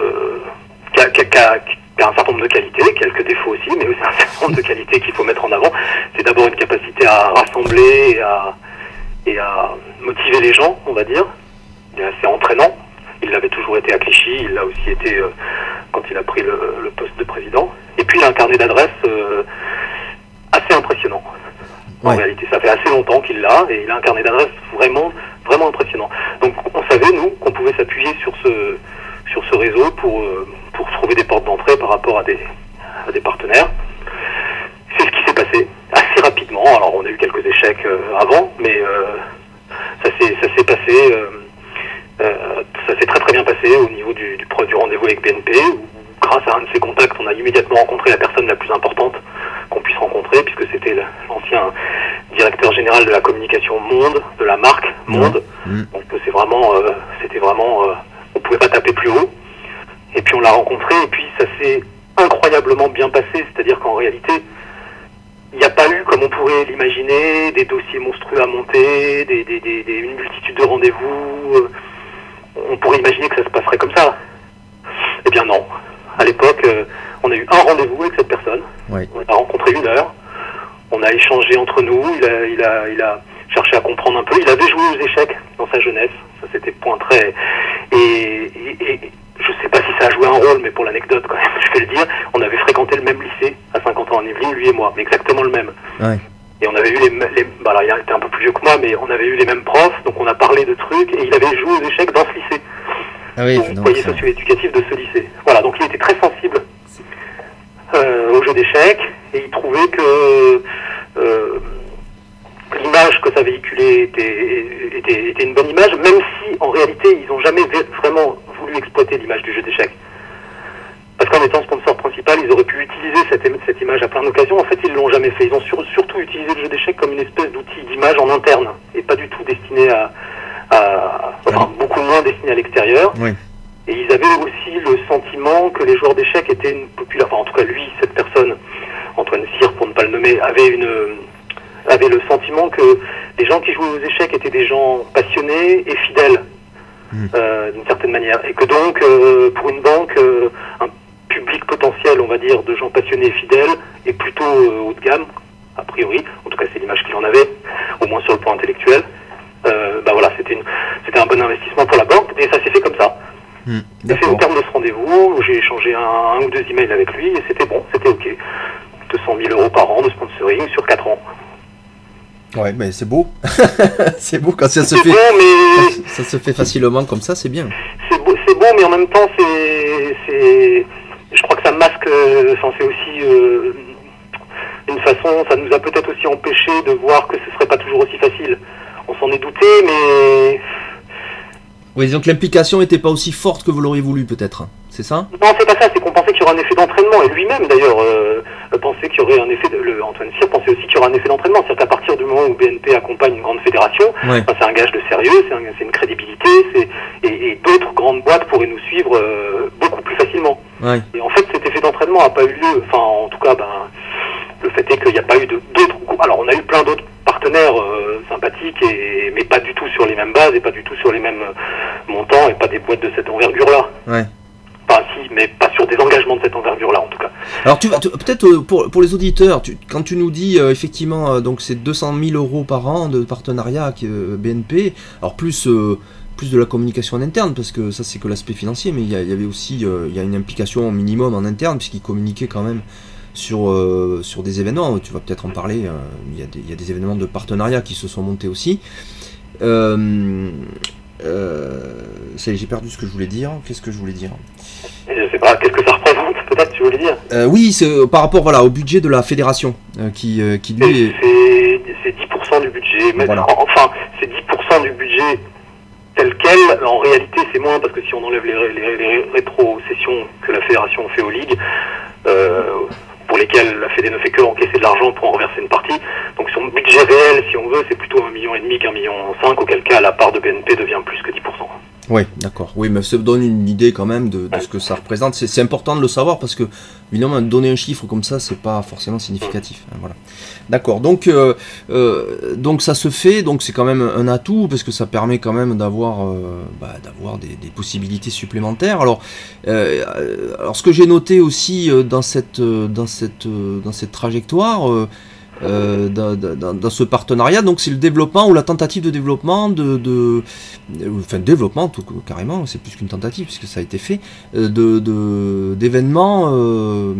a, un certain nombre de qualités, quelques défauts aussi, mais aussi un certain nombre de qualités qu'il faut mettre en avant. C'est d'abord une capacité à rassembler et à, et à motiver les gens, on va dire. Il est assez entraînant. Il l'avait toujours été à Clichy, il l'a aussi été euh, quand il a pris le, poste de président. Et puis il a un carnet d'adresses euh, assez impressionnant. En réalité, ça fait assez longtemps qu'il l'a et il a un carnet d'adresses vraiment, vraiment impressionnant. Donc on savait, nous, qu'on pouvait s'appuyer sur ce, sur ce réseau pour, pour trouver des portes d'entrée par rapport à des, à des partenaires. C'est ce qui s'est passé assez rapidement. Alors on a eu quelques échecs avant, mais ça s'est passé euh, ça s'est très très bien passé au niveau du, du, du rendez-vous avec BNP, où grâce à un de ces contacts, on a immédiatement rencontré la personne la plus importante qu'on puisse rencontrer, puisque c'était l'ancien directeur général de la communication Monde, de la marque Monde. Mmh. Donc c'est vraiment, euh, c'était vraiment, euh, on pouvait pas taper plus haut. Et puis on l'a rencontré, et puis ça s'est incroyablement bien passé, c'est-à-dire qu'en réalité, il n'y a pas eu, comme on pourrait l'imaginer, des dossiers monstrueux à monter, des, des, des, une multitude de rendez-vous on pourrait imaginer que ça se passerait comme ça. Eh bien non. À l'époque, euh, on a eu un rendez-vous avec cette personne. On a rencontré une heure. On a échangé entre nous. Il a, il a, il a cherché à comprendre un peu. Il avait joué aux échecs dans sa jeunesse. Ça c'était point très. Et, et, je sais pas si ça a joué un rôle, mais pour l'anecdote quand même, je vais le dire, on avait fréquenté le même lycée à 50 ans en Yvelines, lui et moi, mais exactement le même. Et on avait eu les, les bah alors il était un peu plus vieux que moi, mais on avait eu les mêmes profs, donc on a parlé de trucs, et il avait joué aux échecs dans ce lycée. Ah oui, foyer socio-éducatif de ce lycée. Voilà, donc il était très sensible euh, au jeu d'échecs, et il trouvait que euh, l'image que ça véhiculait était, était, était, une bonne image, même si en réalité ils n'ont jamais vraiment voulu exploiter l'image du jeu d'échecs. Parce qu'en étant sponsor principal, ils auraient pu utiliser cette, cette image à plein d'occasions. En fait, ils l'ont jamais fait. Ils ont surtout utilisé le jeu d'échecs comme une espèce d'outil d'image en interne et pas du tout destiné à, enfin, beaucoup moins destiné à l'extérieur. Et ils avaient aussi le sentiment que les joueurs d'échecs étaient une population, enfin en tout cas lui, cette personne, Antoine Cyr pour ne pas le nommer, avait une avait le sentiment que les gens qui jouaient aux échecs étaient des gens passionnés et fidèles. Hmm. Euh, d'une certaine manière, et que donc euh, pour une banque, euh, un public potentiel, on va dire, de gens passionnés et fidèles, est plutôt haut de gamme, a priori. En tout cas, c'est l'image qu'il en avait, au moins sur le plan intellectuel. Euh, bah voilà, c'était c'était un bon investissement pour la banque, et ça s'est fait comme ça. Mmh, fait au terme de ce rendez-vous, j'ai échangé un, ou deux emails avec lui, et c'était bon, c'était ok. 200 000 euros par an de sponsoring sur 4 ans. Ouais, mais c'est beau. c'est beau quand ça se fait. Ça, se fait facilement comme ça, c'est bien. C'est beau, c'est beau, mais en même temps, c'est, je crois que ça masque. Enfin, c'est aussi euh, une façon. Ça nous a peut-être aussi empêché de voir que ce serait pas toujours aussi facile. On s'en est douté, mais. Oui, donc l'implication n'était pas aussi forte que vous l'auriez voulu, peut-être. C'est ça? Non, c'est pas ça. C'est qu'on pensait qu'il y aurait un effet d'entraînement, et lui-même, d'ailleurs. Euh, pensait qu'il y aurait un effet, de, le, Antoine Cyr pensait aussi qu'il y aurait un effet d'entraînement. C'est-à-dire qu'à partir du moment où BNP accompagne une grande fédération, c'est un gage de sérieux, c'est une crédibilité, et, et d'autres grandes boîtes pourraient nous suivre euh, beaucoup plus facilement. Et en fait, cet effet d'entraînement n'a pas eu lieu. Enfin, en tout cas, ben, le fait est qu'il n'y a pas eu d'autres. Alors, on a eu plein d'autres partenaires euh, sympathiques, et, mais pas du tout sur les mêmes bases et pas du tout sur les mêmes montants et pas des boîtes de cette envergure-là. Ouais. Pas si, mais pas sur des engagements de cette envergure-là en tout cas. Alors tu, peut-être euh, pour, pour les auditeurs, tu, quand tu nous dis euh, effectivement euh, donc c'est 200 000 euros par an de partenariat avec BNP, alors plus plus de la communication en interne parce que ça c'est que l'aspect financier, mais il y, avait aussi il y a une implication minimum en interne puisqu'ils communiquaient quand même sur, sur des événements. Tu vas peut-être en parler. il, y a des, y a des, événements de partenariat qui se sont montés aussi. Euh, j'ai perdu ce que je voulais dire. Qu'est-ce que je voulais dire Je sais pas, qu'est-ce que ça représente peut-être tu voulais dire euh, Oui, c'est euh, par rapport voilà, au budget de la fédération euh, qui, qui lui C'est 10% du budget. Enfin, c'est 10% du budget tel quel. En réalité, c'est moins parce que si on enlève les, les, les rétrocessions que la fédération fait aux ligues, pour lesquels la Fédé ne fait que encaisser de l'argent pour en reverser une partie. Donc son budget réel, si on veut, c'est plutôt un million et demi qu'un million cinq, auquel cas la part de BNP devient plus que 10%. Oui, d'accord. Oui, mais ça donne une idée quand même de, ce que ça représente. C'est important de le savoir parce que, évidemment, donner un chiffre comme ça, c'est pas forcément significatif. Hein, voilà. D'accord. Donc, euh, euh, donc ça se fait. Donc c'est quand même un atout parce que ça permet quand même d'avoir, euh, bah, d'avoir des, possibilités supplémentaires. Alors, alors ce que j'ai noté aussi dans cette, dans cette, dans cette trajectoire euh, dans, ce partenariat. Donc c'est le développement ou la tentative de développement de, de enfin développement tout, carrément, c'est plus qu'une tentative puisque ça a été fait euh, de d'événements euh,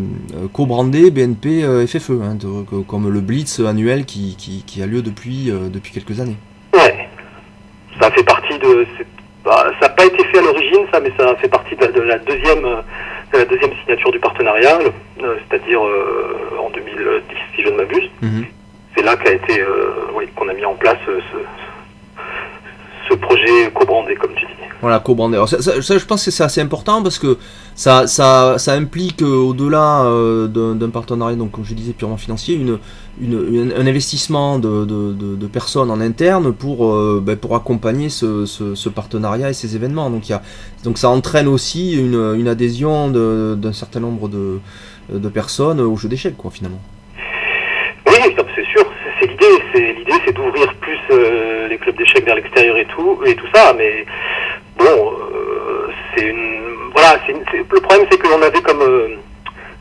co-brandés BNP FFE, hein, comme le Blitz annuel qui, qui, a lieu depuis depuis quelques années. Ouais, ça fait partie de bah, ça n'a pas été fait à l'origine, ça, mais ça fait partie de la, deuxième, la deuxième signature du partenariat, c'est-à-dire 2010, si je ne m'abuse. Mhm. C'est là qu'a été, oui, qu'on a mis en place ce, ce projet co-brandé, comme tu dis. Voilà, co-brandé. Ça, je pense que c'est assez important parce que ça, ça, ça implique euh, au-delà euh, d'un partenariat, donc comme je disais purement financier, une, une, un investissement de, de, de, personnes en interne pour, euh, ben, pour accompagner ce, ce, partenariat et ces événements. Donc, y a, donc ça entraîne aussi une, une adhésion d'un certain nombre de, de personnes au jeu d'échecs, quoi, finalement. Oui, c'est sûr, c'est l'idée. L'idée, c'est d'ouvrir plus les clubs d'échecs vers l'extérieur et tout, et tout ça, mais bon, euh, c'est une. Voilà, le problème, c'est que l'on avait comme, euh,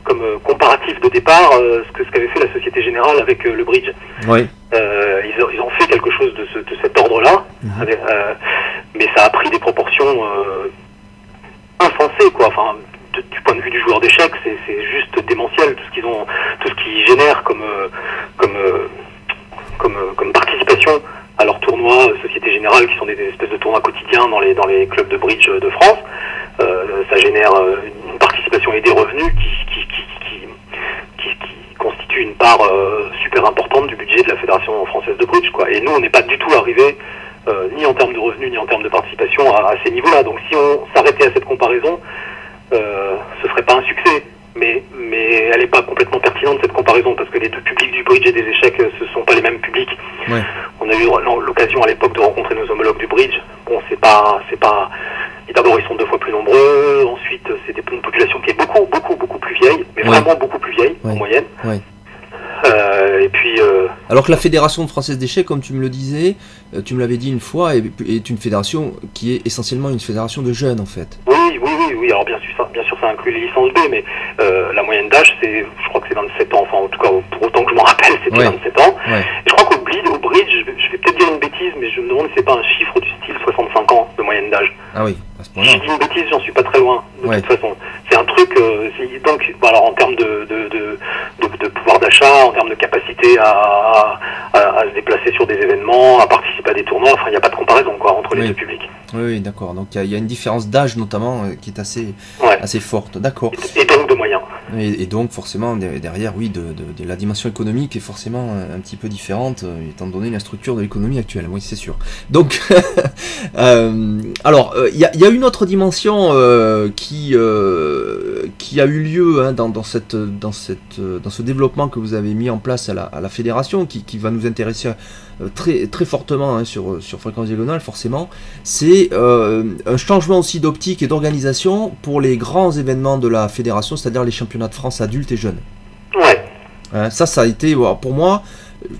comme euh, comparatif de départ ce que ce qu'avait fait la Société Générale avec le bridge. Oui. Ils ont, ils, ont, fait quelque chose de, ce, de cet ordre-là, mhm. mais ça a pris des proportions insensées, quoi. Enfin, du point de vue du joueur d'échecs, c'est juste démentiel tout ce qu'ils ont, tout ce génèrent comme, comme, comme, comme participation à leurs tournois euh, Société Générale, qui sont des, espèces de tournois quotidiens dans les, clubs de bridge de France. Euh, ça génère euh, une participation et des revenus qui, constituent une part super importante du budget de la Fédération française de bridge. Et nous, on n'est pas du tout arrivé, ni en termes de revenus, ni en termes de participation, à, ces niveaux-là. Donc si on s'arrêtait à cette comparaison, ce serait pas un succès mais, mais elle n'est pas complètement pertinente cette comparaison parce que les deux publics du bridge et des échecs, ce ne sont pas les mêmes publics. On a eu l'occasion à l'époque de rencontrer nos homologues du bridge. Bon, c'est pas, c'est pas. D'abord, ils sont deux fois plus nombreux. Ensuite, c'est une population qui est beaucoup, beaucoup, beaucoup plus vieille, mais vraiment beaucoup plus vieille en moyenne. Euh, et puis. Euh, Alors que la fédération française d'échecs, comme tu me le disais, euh, tu me l'avais dit une fois, est, une fédération qui est essentiellement une fédération de jeunes en fait. Oui, oui, oui, oui. Alors bien sûr, ça, bien sûr, ça inclut les licences B, mais la moyenne d'âge, c'est, je crois que c'est 27 ans. Enfin, en tout cas, pour autant que je m'en rappelle, c'était 27 ans. Et je crois qu'au bridge, au bridge, je vais peut-être dire une bêtise, mais je me demande si c'est pas un chiffre du style 65 ans de moyenne d'âge. Ah oui. Si je dis une bêtise, j'en suis pas très loin, de toute façon. C'est un truc, donc, alors en termes de, de, de, de pouvoir d'achat, en termes de capacité à, à, se déplacer sur des événements, à participer à des tournois. Enfin, il n'y a pas de comparaison quoi, entre les deux publics. Oui, d'accord. Donc il y, a une différence d'âge notamment euh, qui est assez, assez forte. D'accord. Et, donc de moyens. Et, donc forcément derrière, oui, de, de, la dimension économique est forcément euh, un petit peu différente euh, étant donné la structure de l'économie actuelle. Oui, c'est sûr. Donc, alors il y, y, a une autre dimension qui qui a eu lieu hein, dans, dans, cette dans cette dans ce développement que vous avez mis en place à la, à la fédération, qui, qui, va nous intéresser très, très fortement hein, sur, sur Fréquence Diagonale, forcément, c'est euh, un changement aussi d'optique et d'organisation pour les grands événements de la fédération, c'est-à-dire les championnats de France adultes et jeunes. Ouais. Hein, ça, ça a été, pour moi,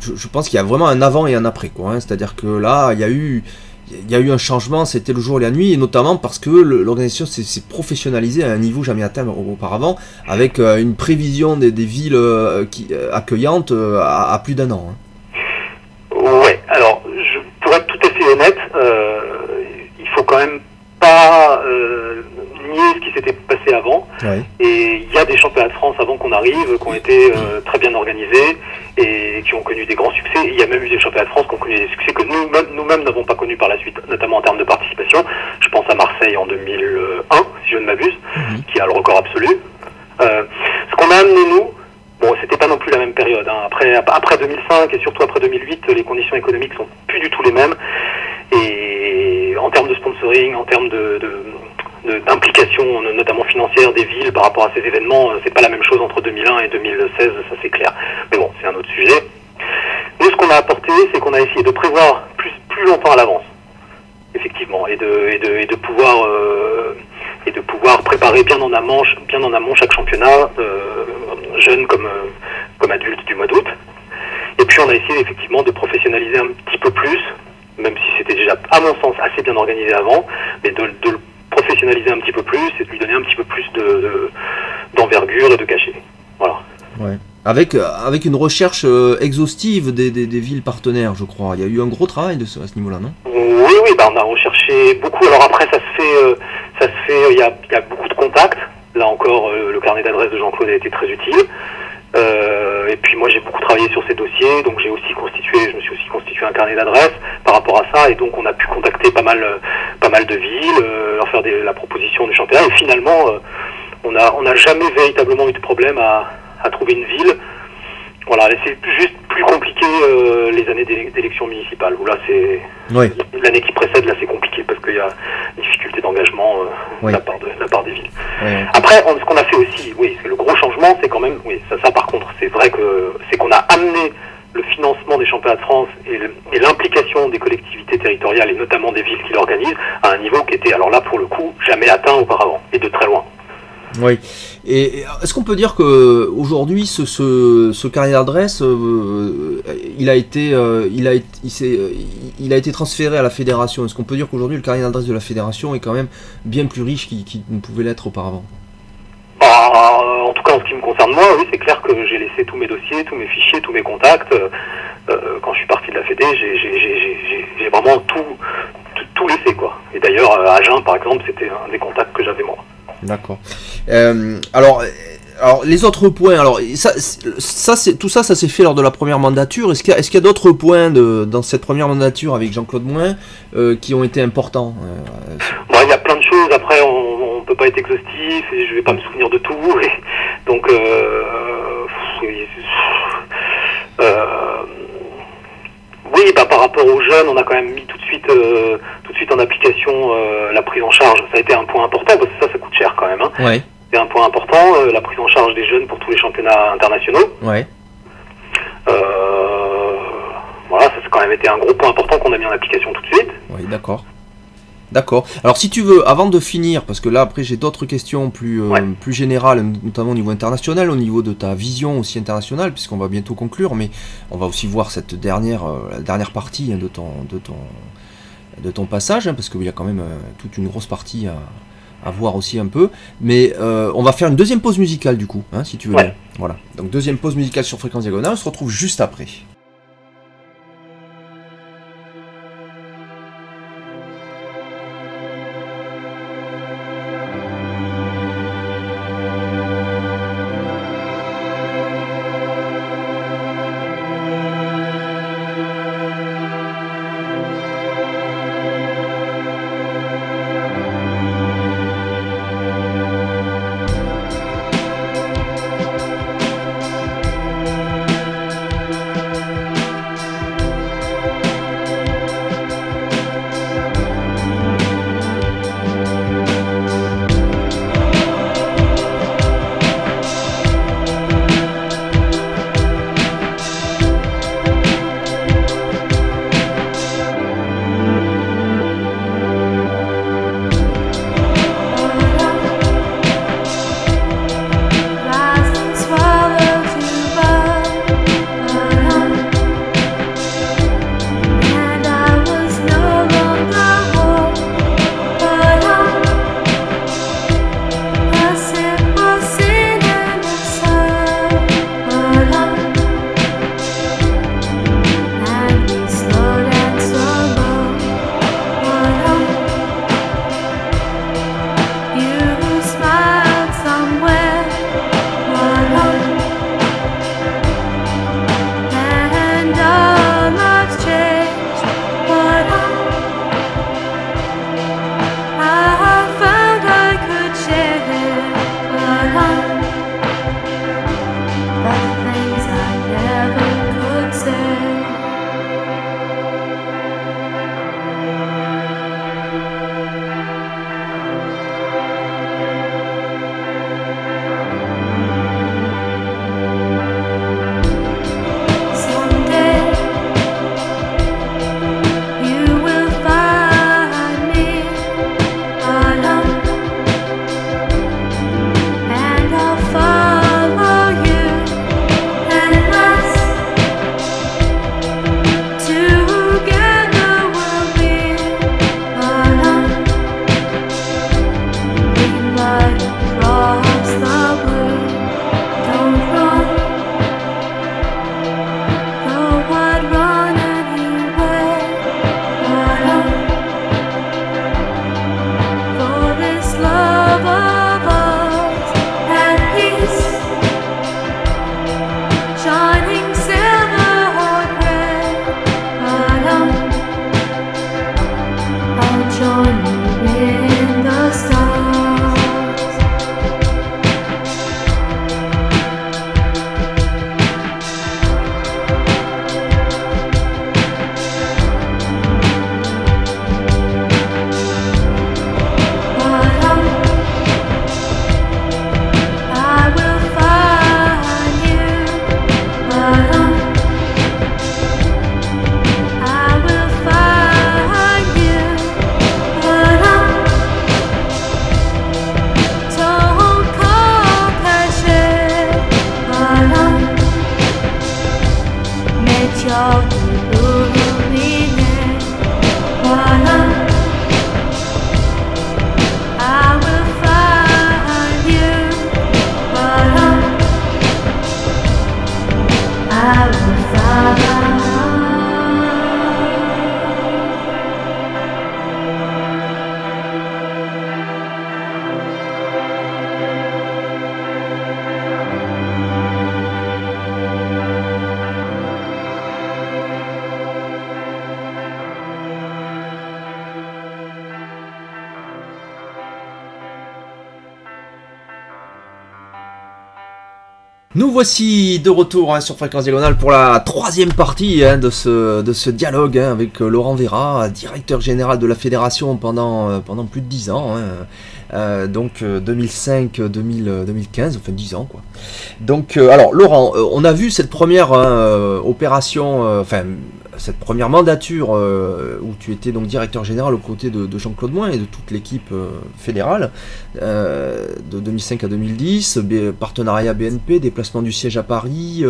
je, pense qu'il y a vraiment un avant et un après, quoi. Hein, c'est-à-dire que là, il y a eu il y a eu un changement, c'était le jour et la nuit, et notamment parce que l'organisation s'est professionnalisée à un niveau jamais atteint auparavant, avec euh, une prévision des, villes euh, qui, euh, accueillantes à, plus d'un an. Hein. Ouais, alors je, pour être tout à fait honnête, il faut quand même pas nier ce qui s'était Et il y a des championnats de France avant qu'on arrive, qui ont été très bien organisés et qui ont connu des grands succès. il y a même eu des championnats de France qui ont connu des succès que nous-mêmes nous n'avons pas connus par la suite, notamment en termes de participation. Je pense à Marseille en 2001, si je ne m'abuse, mhm. qui a le record absolu. Euh, ce qu'on a amené nous, bon, c'était pas non plus la même période. Hein. Après, après 2005 et surtout après 2008, les conditions économiques sont plus du tout les mêmes. Et en termes de sponsoring, en termes de, d'implication, notamment financière des villes par rapport à ces événements, euh, c'est pas la même chose entre 2001 et 2016, ça c'est clair. Mais bon, c'est un autre sujet. Nous, ce qu'on a apporté, c'est qu'on a essayé de prévoir plus, plus longtemps à l'avance, effectivement, et de, et de, et de pouvoir euh, et de pouvoir préparer bien en amont, bien en amont chaque championnat, euh, jeune comme comme adulte du mois d'août. Et puis on a essayé effectivement de professionnaliser un petit peu plus, même si c'était déjà à mon sens assez bien organisé avant, mais de, de professionnaliser un petit peu plus et de lui donner un petit peu plus de, d'envergure et de cachet. Voilà. Ouais. Avec, euh, avec une recherche euh, exhaustive des, des, villes partenaires, je crois. Il y a eu un gros travail de ce, à ce niveau-là, non? Oui, oui, bah on a recherché beaucoup. Alors après, ça se fait, euh, ça se fait. Il y a, y a, beaucoup de contacts. Là encore, le carnet d'adresses de Jean-Claude a été très utile. Euh, et puis moi j'ai beaucoup travaillé sur ces dossiers, donc j'ai aussi constitué, je me suis aussi constitué un carnet d'adresses par rapport à ça, et donc on a pu contacter pas mal, pas mal de villes, euh, leur faire des, la proposition du championnat, et finalement euh, on n'a on a jamais véritablement eu de problème à, à trouver une ville. Voilà, c'est juste plus compliqué euh, les années d'élec- d'élections municipales, où là c'est Oui. l'année qui précède, là c'est compliqué parce qu'il y a d'engagement euh, Oui. de, la part de, de la part des villes. Après, on- ce qu'on a fait aussi, oui, le gros changement, c'est quand même, oui, ça, ça par contre, c'est vrai que c'est qu'on a amené le financement des championnats de France et l'implication des collectivités territoriales et notamment des villes qui l'organisent à un niveau qui était, alors là pour le coup, jamais atteint auparavant et de très loin. Oui. Et est-ce qu'on peut dire que aujourd'hui ce, ce, ce d'adresse, euh, il a été, euh, il a il, euh, a été transféré à la fédération? Est-ce qu'on peut dire qu'aujourd'hui le carnet d'adresse de la fédération est quand même bien plus riche qu'il ne pouvait l'être auparavant? Ah, en tout cas, en ce qui me concerne moi, oui, c'est clair que j'ai laissé tous mes dossiers, tous mes fichiers, tous mes contacts. Euh, euh, quand je suis parti de la Fédé, j'ai- vraiment tout, tout, laissé, quoi. Et d'ailleurs, euh, Agen, par exemple, c'était un des contacts que j'avais moi. D'accord. Euh, alors, euh, alors les autres points, alors ça, ça tout ça, ça s'est fait lors de la première mandature. Est-ce qu'il y a, d'autres points dans cette première mandature avec Jean-Claude Moin euh, qui ont été importants il y a plein de choses. Après, on, on peut pas être exhaustif et je vais pas me souvenir de tout. Donc, euh, oui, bah, par rapport aux jeunes, on a quand même mis tout de suite, euh, tout de suite en application euh, la prise en charge. Ça a été un point important parce que ça, ça coûte cher quand même. Hein. Ouais, C'est un point important, euh, la prise en charge des jeunes pour tous les championnats internationaux. ouais. Voilà, ça, c'est quand même été un gros point important qu'on a mis en application tout de suite. Oui, d'accord. D'accord. Alors si tu veux, avant de finir, parce que là après j'ai d'autres questions plus, euh, Ouais. plus générales, notamment au niveau international, au niveau de ta vision aussi internationale, puisqu'on va bientôt conclure, mais on va aussi voir cette dernière, euh, la dernière partie hein, de, ton, de, ton, de ton passage, hein, parce qu'il y a quand même euh, toute une grosse partie à, à voir aussi un peu. Mais euh, on va faire une deuxième pause musicale du coup, hein, si tu veux Ouais. Voilà. Donc deuxième pause musicale sur Fréquence Diagonale, on se retrouve juste après. Voici de retour hein, sur Fréquence Diagonale pour la troisième partie hein, de, ce, de ce dialogue hein, avec euh, Laurent Vera, directeur général de la fédération pendant, euh, pendant plus de dix ans. Euh, donc 2005-2015, enfin 10 ans quoi. Donc alors Laurent, on a vu cette première opération, enfin cette première mandature euh, où tu étais donc directeur général aux côtés de, Jean-Claude Moin et de toute l'équipe euh, fédérale euh, de 2005 à 2010, partenariat BNP, déplacement du siège à Paris,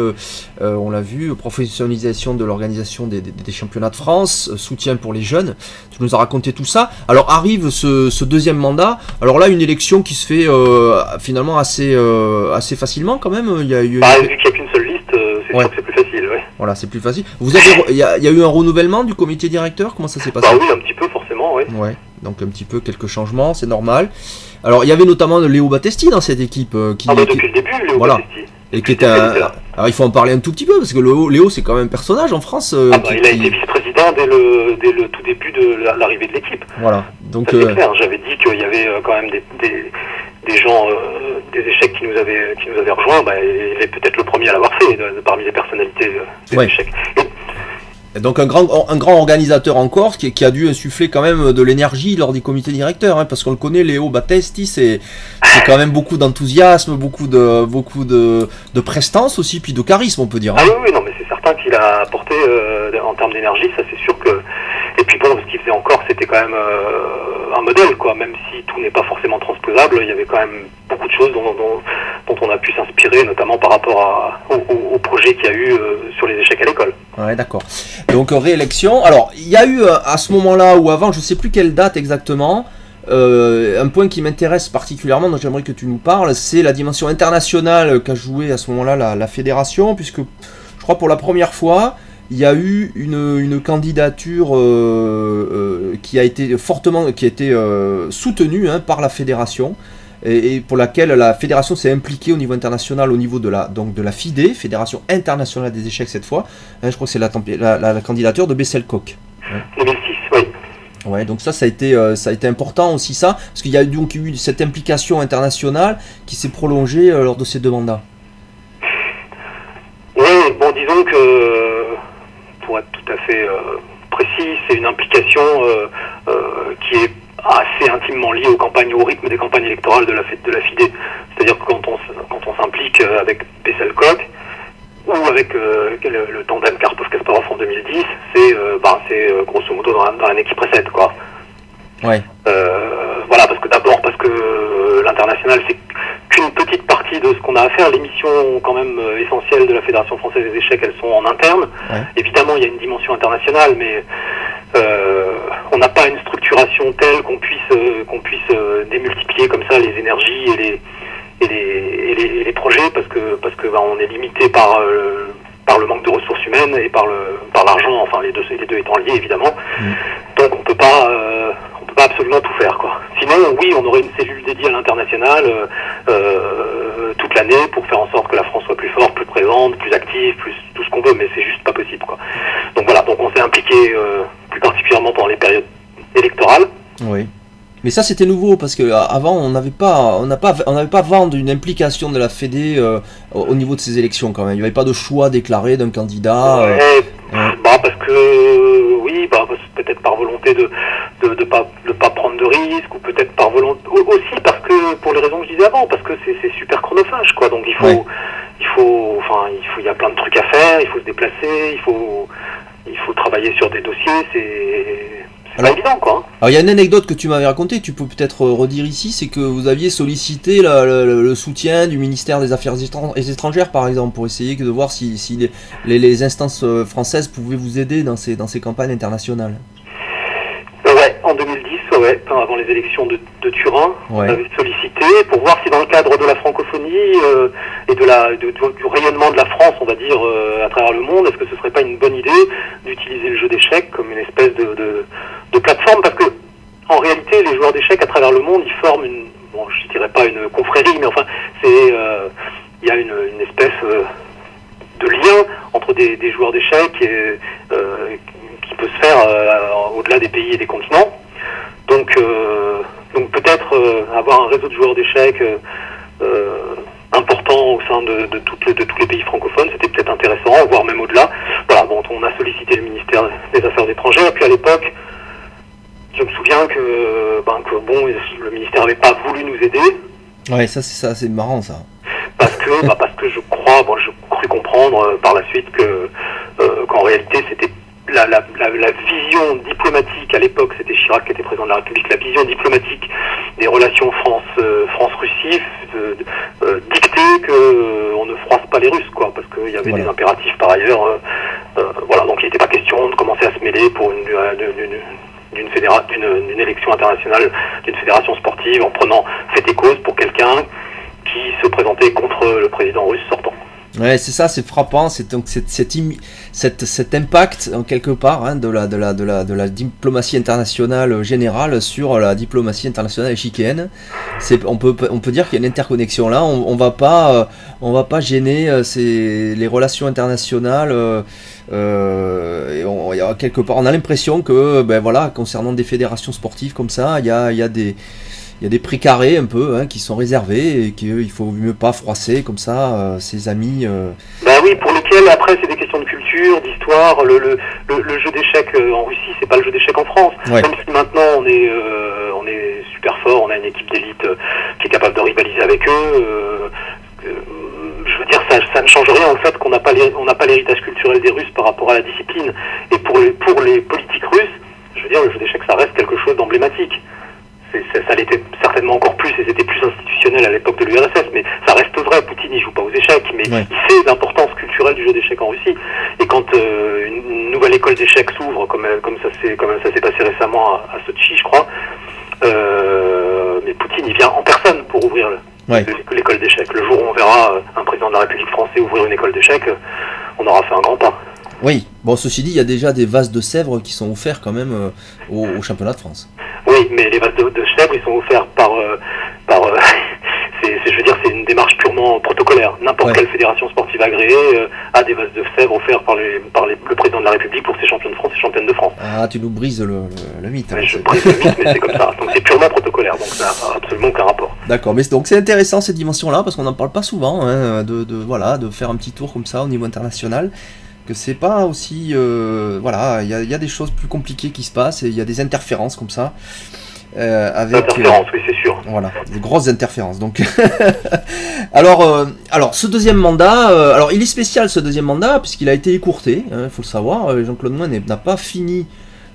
on l'a vu, professionnalisation de l'organisation des, championnats de France, soutien pour les jeunes. Tu nous as raconté tout ça. Alors arrive ce, deuxième mandat. Alors là, une élection qui se fait finalement assez assez facilement quand même. Il y a eu. Bah, vu qu'il n'y a qu'une c'est sûr que c'est plus facile. Voilà, c'est plus facile. Vous avez, il y, a eu un renouvellement du comité directeur? Comment ça s'est passé? Bah oui, un petit peu forcément, oui. Ouais, donc un petit peu quelques changements, c'est normal. Alors il y avait notamment Léo Battesti dans cette équipe euh, qui. Ah bah depuis le début, Léo voilà. Et qui un... Alors il faut en parler un tout petit peu parce que Léo, c'est quand même un personnage en France. Euh, ah bah, il a été vice-président dès le, dès le tout début de l'arrivée de l'équipe. Voilà. Donc. Euh... J'avais dit qu'il y avait euh, quand même des, des, des gens, des échecs qui nous avaient qui nous avaient rejoints. Bah, il est peut-être le premier à l'avoir fait parmi les personnalités des échecs. Donc un grand, un grand organisateur en Corse qui, a dû insuffler quand même de l'énergie lors des comités directeurs, hein, parce qu'on le connaît, Léo Battesti, c'est quand même beaucoup d'enthousiasme, beaucoup de beaucoup de, de, prestance aussi, puis de charisme, on peut dire. Hein. Ah oui, non, mais c'est certain qu'il a apporté euh, en termes d'énergie, ça c'est sûr que. Puis bon, ce qu'il faisait encore, c'était quand même euh, un modèle, quoi. Même si tout n'est pas forcément transposable, il y avait quand même beaucoup de choses dont, on a pu s'inspirer, notamment par rapport à, au, projet qu'il y a eu euh, sur les échecs à l'école. Ouais, d'accord. Donc réélection. Alors, il y a eu à ce moment-là ou avant, je ne sais plus quelle date exactement. un point qui m'intéresse particulièrement, dont j'aimerais que tu nous parles, c'est la dimension internationale qu'a joué à ce moment-là la, fédération, puisque je crois pour la première fois, il y a eu une, candidature euh, euh, qui a été fortement qui a été euh, soutenue hein, par la fédération et, pour laquelle la fédération s'est impliquée au niveau international au niveau de la donc de la FIDE, Fédération internationale des échecs cette fois. Hein, je crois que c'est la, la, candidature de Bessel Koch. 2006, oui. Ouais, donc ça, ça a été, ça a été important aussi ça, parce qu'il y a donc eu cette implication internationale qui s'est prolongée lors de ces deux mandats. Oui, bon, disons que tout euh, précis, c'est une implication euh, euh, qui est assez intimement liée aux campagnes, au rythme des campagnes électorales de la, de la FIDE. C'est-à-dire que quand on, s'implique avec Besselcock, ou avec le, tandem Karpov-Kasparov en 2010, c'est bah, grosso modo dans l'année qui précède. Quoi. Ouais. voilà, parce que d'abord parce que l'international c'est qu'une petite partie de ce qu'on a à faire. Les missions quand même euh, essentielles de la Fédération française des échecs, elles sont en interne. Évidemment, il y a une dimension internationale, mais euh, on n'a pas une structuration telle qu'on puisse euh, qu'on puisse démultiplier comme ça les énergies et les et les, les, projets parce que parce que bah, on est limité par par le manque de ressources humaines et par le par l'argent, enfin les deux les deux étant liés évidemment. Mm. Donc on peut pas absolument tout faire. Quoi. Sinon, oui, on aurait une cellule dédiée à l'international euh, euh, toute l'année pour faire en sorte que la France soit plus forte, plus présente, plus active, plus tout ce qu'on veut, mais c'est juste pas possible. Quoi. Donc voilà, donc on s'est impliqué euh, plus particulièrement pendant les périodes électorales. Oui. Mais ça c'était nouveau parce que avant on n'avait pas on n'a pas on n'avait pas vent d'une implication de la Fédé au niveau de ces élections quand même. Il n'y avait pas de choix déclaré d'un candidat. bah parce que oui, bah, peut-être par volonté de de, de pas de pas prendre de risques ou peut-être par volonté aussi parce que pour les raisons que je disais avant parce que c'est super chronophage quoi donc il faut il faut enfin il faut il y a plein de trucs à faire il faut se déplacer il faut il faut travailler sur des dossiers c'est alors, évident, quoi. Alors il y a une anecdote que tu m'avais racontée, tu peux peut-être redire ici, c'est que vous aviez sollicité le, soutien du ministère des Affaires étrangères, par exemple, pour essayer de voir si, si les, les, instances euh, françaises pouvaient vous aider dans ces, dans ces campagnes internationales en 2010, ouais, avant les élections de, Turin, avait sollicité pour voir si dans le cadre de la francophonie euh, et de la, du rayonnement de la France, on va dire, euh, à travers le monde, est-ce que ce serait pas une bonne idée d'utiliser le jeu d'échecs comme une espèce de, de, plateforme? Parce que, en réalité, les joueurs d'échecs à travers le monde, ils forment une, bon, je dirais pas une confrérie, mais enfin, c'est, euh, il y a une, une espèce de lien entre des, des joueurs d'échecs qui peut se faire au-delà des pays et des continents. Donc, donc peut-être avoir un réseau de joueurs d'échecs important au sein de, de, toutes, de tous les pays francophones, c'était peut-être intéressant, voire même au-delà. Voilà, bon, on a sollicité le ministère des Affaires étrangères, puis à l'époque, je me souviens que, ben, que bon, le ministère n'avait pas voulu nous aider. Ouais, ça c'est ça, c'est marrant ça. Parce que, bah, parce que je crois, bon, je cru comprendre euh, par la suite que euh, qu'en réalité c'était la, la, la, vision diplomatique à l'époque, c'était Chirac qui était président de la République, la vision diplomatique des relations France euh, France Russie euh, euh, dictait que on ne froisse pas les Russes quoi, parce qu'il y avait Voilà. des impératifs par ailleurs. euh, euh, voilà, donc il n'était pas question de commencer à se mêler pour une euh, d'une- d'une- élection internationale d'une fédération sportive en prenant fait et cause pour quelqu'un qui se présentait contre le président russe sortant. Ouais, c'est ça, c'est frappant, c'est donc cette, cet impact en quelque part hein, de, la, de, la, de, la, de la diplomatie internationale générale sur la diplomatie internationale échiquéenne. On peut on peut dire qu'il y a une interconnexion là. On, on va pas euh, on va pas gêner euh, les relations internationales. euh, et on, a quelque part, on a l'impression que ben voilà, concernant des fédérations sportives comme ça, il y a, il y a des il y a des précarés un peu hein, qui sont réservés et qu'il faut mieux pas froisser comme ça euh, ses amis. euh. Bah oui, pour lesquels après c'est des questions de culture, d'histoire. Le, le, le, le jeu d'échecs euh, en Russie, c'est pas le jeu d'échecs en France. Ouais. Même si maintenant on est euh, on est super fort, on a une équipe d'élite euh, qui est capable de rivaliser avec eux. euh, euh, je veux dire, ça, ça ne change rien au fait qu'on n'a pas on n'a pas l'héritage culturel des Russes par rapport à la discipline. Et pour les pour les politiques russes, je veux dire, le jeu d'échecs ça reste quelque chose d'emblématique. Ça l'était certainement encore plus et c'était plus institutionnel à l'époque de l'URSS, mais ça reste vrai. Poutine il joue pas aux échecs, mais Ouais. il sait l'importance culturelle du jeu d'échecs en Russie. Et quand euh, une nouvelle école d'échecs s'ouvre, comme euh, comme ça s'est comme ça s'est passé récemment à, à Sochi, je crois, euh, mais Poutine il vient en personne pour ouvrir Ouais. l'école d'échecs. Le jour où on verra un président de la République française ouvrir une école d'échecs, on aura fait un grand pas. Oui, bon, ceci dit, il y a déjà des vases de Sèvres qui sont offerts quand même euh, au, au championnat de France. Oui, mais les vases de, de chèvre, ils sont offerts par, euh, par, euh, c'est, je veux dire, c'est une démarche purement protocolaire. N'importe Ouais. quelle fédération sportive agréée euh, a des vases de sèvres offerts par, les, par les- le président de la République pour ses champions de France et championnes de France. Ah, tu nous brises le, le, le mythe. Hein, je brise le mythe, mais c'est comme ça. Donc c'est purement protocolaire, donc ça n'a absolument aucun rapport. D'accord, mais c'est- donc c'est intéressant cette dimension-là parce qu'on n'en parle pas souvent, hein, de, de voilà, de faire un petit tour comme ça au niveau international, que c'est pas aussi, euh, voilà, il y a, il y a des choses plus compliquées qui se passent et il y a des interférences comme ça euh, avec. euh, Interférence, oui, c'est sûr. Voilà, des grosses interférences. Donc, alors, euh, alors, ce deuxième mandat, euh, alors il est spécial ce deuxième mandat puisqu'il a été écourté. Il faut le savoir. Euh, Jean-Claude Moin n'est- n'a pas fini.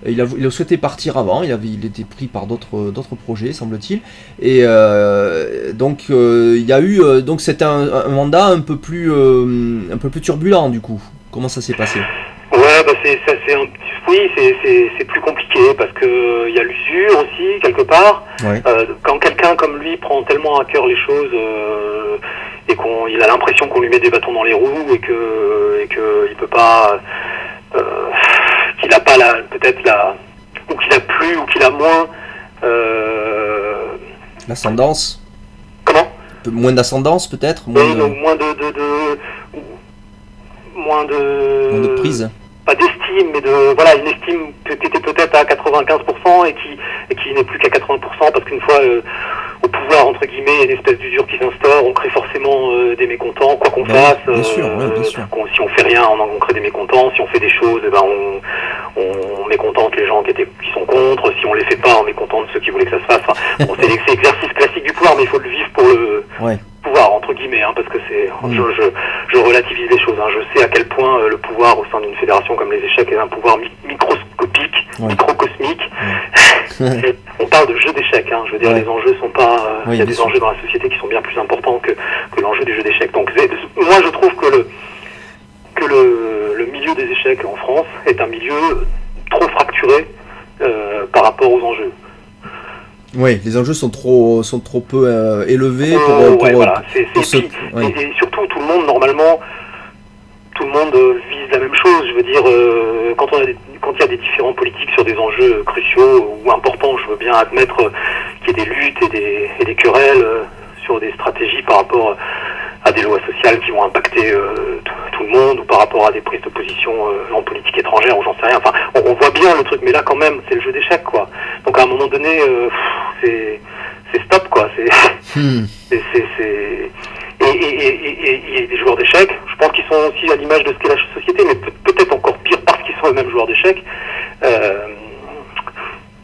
Il a, il a souhaité partir avant. Il avait, il était pris par d'autres, d'autres projets, semble-t-il. Et euh, donc, euh, il y a eu, euh, donc c'est un, un mandat un peu plus, euh, un peu plus turbulent du coup. Comment ça s'est passé? Ouais, bah c'est, ça, c'est un, oui, c'est, c'est, c'est plus compliqué parce que il y a l'usure aussi quelque part. Ouais. Euh, quand quelqu'un comme lui prend tellement à cœur les choses euh, et qu'on il a l'impression qu'on lui met des bâtons dans les roues et que et que il peut pas euh, qu'il a pas la peut-être la ou qu'il a plus ou qu'il a moins euh, L'ascendance, comment? Peu- moins d'ascendance peut-être, moins Oui, de, donc moins de, de, de- moins de moins de prise. pas d'estime, mais de voilà une estime qui était peut-être à 95% et qui et qui n'est plus qu'à 80% parce qu'une fois euh, au pouvoir entre guillemets, il y a une espèce d'usure qui s'instaure, on crée forcément euh, des mécontents, quoi qu'on Ben fasse. bien sûr, ouais, bien sûr. qu'on- si on fait rien, on, on crée des mécontents. Si on fait des choses, eh ben on, on, on mécontente les gens qui étaient qui sont contre. Si on les fait pas, on mécontente ceux qui voulaient que ça se fasse. Enfin, bon, c'est l'exercice classique du pouvoir, mais il faut le vivre pour le Ouais. Pouvoir entre guillemets, hein, parce que c'est, Mm. je, je, je relativise les choses. Hein. Je sais à quel point euh, le pouvoir au sein d'une fédération comme les échecs est un pouvoir mi- microscopique, Ouais. microcosmique. Et on parle de jeu d'échecs. Hein. Je veux dire, Ouais. les enjeux sont pas. euh, Oui, il y a des enjeux dans la société qui sont bien plus importants que, que l'enjeu du jeu d'échecs. Donc, moi, je trouve que le que le, le milieu des échecs en France est un milieu trop fracturé euh, par rapport aux enjeux. Oui, les enjeux sont trop, sont trop peu euh, élevés pour, Euh, pour, ouais, voilà. C'est, pour ce- ouais. et, surtout, tout le monde, normalement, tout le monde euh, vise la même chose. Je veux dire, euh, quand on a des- quand il y a des différents politiques sur des enjeux cruciaux ou importants, je veux bien admettre qu'il y ait des luttes et des, et des querelles sur des stratégies par rapport à des lois sociales qui vont impacter euh, tout, tout le monde ou par rapport à des prises de position euh, en politique étrangère ou j'en sais rien. Enfin, on, on voit bien le truc, mais là quand même, c'est le jeu d'échecs quoi. Donc à un moment donné, euh, c'est stop quoi. C'est Hmm. c'est, c'est- Et, et, des joueurs d'échecs. Je pense qu'ils sont aussi à l'image de ce qu'est la société, mais peut-être encore pire parce qu'ils sont eux-mêmes joueurs d'échecs. Euh,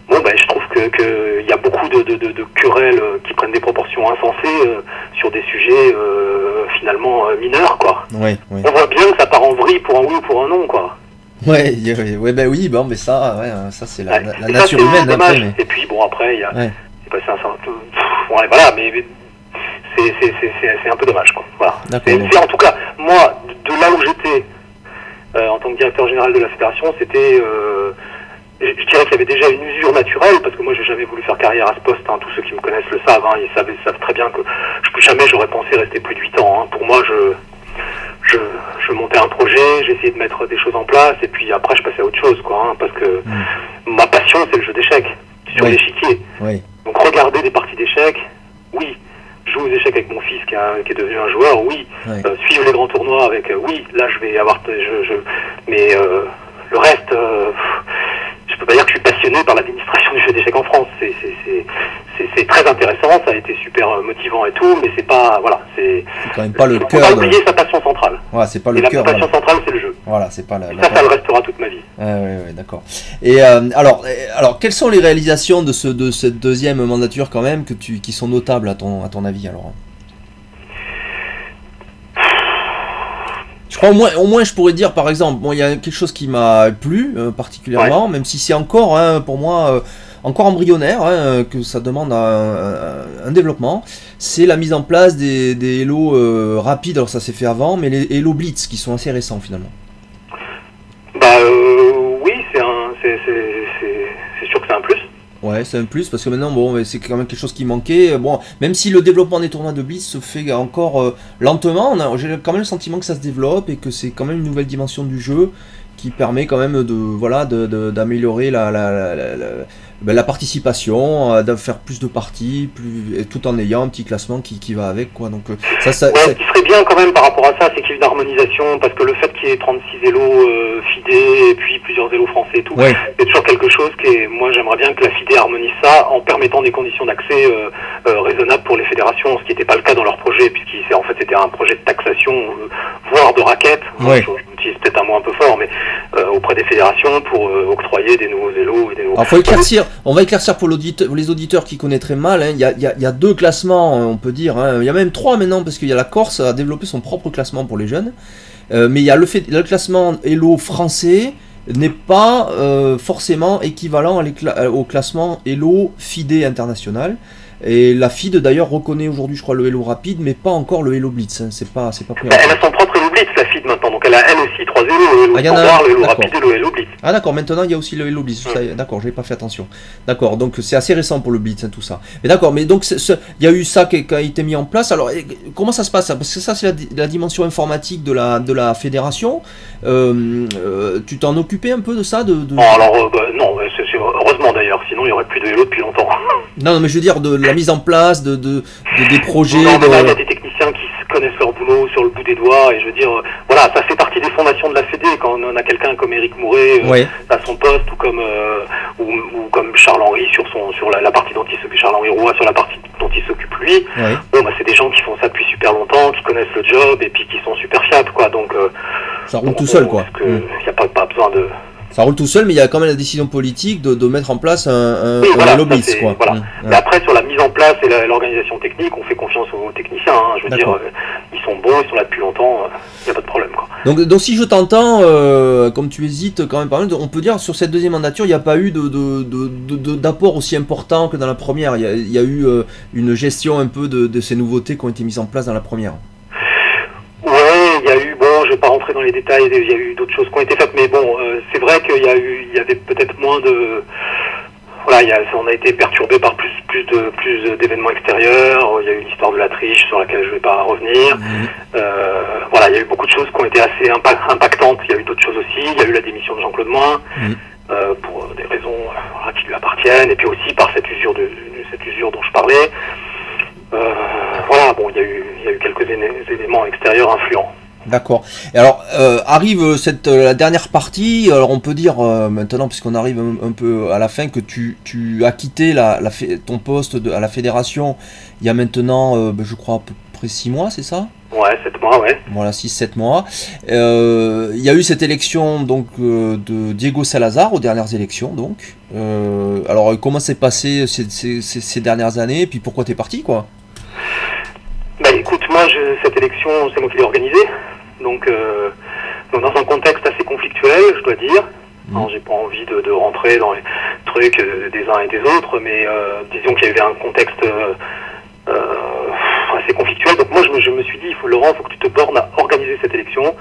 bon, ben, je trouve qu'il que y a beaucoup de, de, querelles qui prennent des proportions insensées euh, sur des sujets euh, finalement mineurs, quoi. On voit bien que ça part en vrille pour un oui ou pour un non, quoi. Ouais, ouais, ben oui, bon, mais ça, ouais, ça c'est la, nature humaine. Après, Et puis bon, après, il y a, c'est passé un certain, voilà, mais c'est un peu dommage. Quoi. Voilà. en tout cas, moi, de là où j'étais euh, en tant que directeur général de la fédération, c'était. Euh, je, dirais qu'il y avait déjà une usure naturelle, parce que moi, j'ai jamais voulu faire carrière à ce poste. Hein. Tous ceux qui me connaissent le savent. Hein. ils, savent savent très bien que je, jamais j'aurais pensé rester plus de 8 ans. Hein. Pour moi, je, je, je, montais un projet, j'essayais de mettre des choses en place, et puis après, je passais à autre chose. Quoi, parce que mm. ma passion, c'est le jeu d'échecs, sur l'échiquier. Donc, regarder des parties d'échecs, oui. Jouer aux échecs avec mon fils qui, est devenu un joueur, oui. Euh, suivre les grands tournois avec, euh, oui, là je vais avoir, je, mais euh, le reste, je peux pas dire que je suis passionné par l'administration du jeu d'échecs en France. C'est très intéressant, ça a été super motivant et tout, mais c'est pas, voilà, c'est quand même pas le cœur. On oublier sa passion centrale. Voilà, c'est pas le cœur. La passion centrale, c'est le jeu. Voilà, c'est pas la. ça, ça le restera toute ma vie. Ouais, ouais, ouais d'accord. Et alors, alors, quelles sont les réalisations de ce de cette deuxième mandature quand même que tu qui sont notables à ton à ton avis alors? Je crois au moins, au moins je pourrais dire par exemple, bon il y a quelque chose qui m'a plu euh, particulièrement, même si c'est encore hein, pour moi euh, encore embryonnaire, hein, que ça demande un, développement, c'est la mise en place des, des Hello euh, rapides, alors ça s'est fait avant, mais les Hello Blitz qui sont assez récents finalement. Bah Ouais, c'est un plus parce que maintenant, bon, c'est quand même quelque chose qui manquait. Bon, même si le développement des tournois de Blitz se fait encore euh, lentement, j'ai quand même le sentiment que ça se développe et que c'est quand même une nouvelle dimension du jeu qui permet quand même de voilà d'améliorer la, la, ben, la, participation, euh, de faire plus de parties, plus, tout en ayant un petit classement qui, qui va avec quoi. Donc euh, ça, ça, Ce qui serait bien quand même par rapport à ça, c'est qu'il y ait une harmonisation parce que le fait qu'il y ait 36 élos euh, FIDE et puis plusieurs élos français et tout, c'est toujours quelque chose qui est. Moi, j'aimerais bien que la FIDE harmonise ça en permettant des conditions d'accès euh, raisonnables pour les fédérations, ce qui n'était pas le cas dans leur projet puisqu'en en fait c'était un projet de taxation, voire de raquettes. Ouais. J'utilise peut-être un mot un peu fort, mais auprès des fédérations pour octroyer des nouveaux élos et des nouveaux. Alors, faut éclaircir on va éclaircir pour, les auditeurs qui connaîtraient mal. Hein. Il, y a, deux classements, on peut dire. Hein. Il y a même trois maintenant, parce qu'il y a la Corse a développé son propre classement pour les jeunes. Euh, mais il y a le, fait, le classement Elo français n'est pas euh, forcément équivalent au classement Elo FIDE international. Et la FIDE d'ailleurs reconnaît aujourd'hui, je crois, le Hello rapide, mais pas encore le Hello Blitz. Hein. C'est pas, c'est pas Elle a son propre Hello Blitz, la FIDE maintenant. Donc elle a elle aussi trois Hello, le Hello ah, le Hello rapide et le Blitz. Ah d'accord, maintenant il y a aussi le Hello Blitz. D'accord, D'accord, j'ai pas fait attention. D'accord, donc c'est assez récent pour le Blitz, hein, tout ça. Mais d'accord, mais donc il y a eu ça qui, a été mis en place. Alors comment ça se passe? Parce que ça c'est la, dimension informatique de la, de la fédération. Euh, euh, tu t'en occupais un peu de ça de, alors euh, bah, non, c'est, heureusement d'ailleurs, sinon il n'y aurait plus de Hello depuis longtemps. non, non, mais je veux dire de la mise en place de, de, des projets. Non, y a connaissent leur boulot sur le bout des doigts et je veux dire, euh, voilà, ça fait partie des fondations de la Fédé quand on a quelqu'un comme Eric Mouret euh, à son poste ou comme euh, ou, comme Charles Henry sur son sur la, partie dont il s'occupe Charles Henry Roy sur la partie dont il s'occupe lui. Bon, bah, c'est des gens qui font ça depuis super longtemps, qui connaissent le job et puis qui sont super fiables quoi. Donc ça roule tout seul quoi. Il n'y mm. a pas, pas besoin de ça roule tout seul, mais il y a quand même la décision politique de, de mettre en place un, un, oui, voilà, quoi. Voilà. Mmh. après, sur la mise en place et l'organisation technique, on fait confiance aux techniciens. Hein. Je veux dire, euh, ils sont bons, ils sont là depuis longtemps, il euh, n'y a pas de problème. Quoi. Donc, donc si je t'entends, euh, comme tu hésites quand même pas mal, on peut dire sur cette deuxième mandature, il n'y a pas eu d'apport de, de, aussi important que dans la première. Il y a, il y a eu une gestion un peu de, ces nouveautés qui ont été mises en place dans la première. Je ne vais pas rentrer dans les détails, il y a eu d'autres choses qui ont été faites, mais bon, euh, c'est vrai qu'il y a eu, il y avait peut-être moins de, voilà, il y a, on a été perturbé par plus, plus de, plus d'événements extérieurs. Il y a eu l'histoire de la triche sur laquelle je ne vais pas revenir. Mhm. Euh, voilà, il y a eu beaucoup de choses qui ont été assez impactantes. Il y a eu d'autres choses aussi. Il y a eu la démission de Jean-Claude Moin. Mhm. Euh, pour des raisons qui lui appartiennent, et puis aussi par cette usure de, cette usure dont je parlais. voilà, bon, il y a eu, il y a eu quelques éléments extérieurs influents. D'accord. Et alors euh, arrive cette euh, la dernière partie. Alors on peut dire euh, maintenant, puisqu'on arrive un, peu à la fin, que tu, tu as quitté la, la ton poste de, à la fédération. Il y a maintenant, ben, je crois près 6 mois, c'est ça? Ouais, 7 mois, ouais. Voilà, 6-7 mois. Euh, il y a eu cette élection donc euh, de Diego Salazar aux dernières élections, donc. Euh, alors, comment s'est passé ces, ces, ces, dernières années Et puis pourquoi t'es parti, quoi? Bah écoute, moi, je, cette élection, c'est moi qui l'ai organisée. Donc, donc, dans un contexte assez conflictuel, je dois dire. Mmh. J'ai pas envie de, de, rentrer dans les trucs des uns et des autres, mais disons qu'il y avait un contexte euh, assez conflictuel. Donc moi, je me, je me, suis dit, il faut Laurent, il faut que tu te bornes à organiser cette élection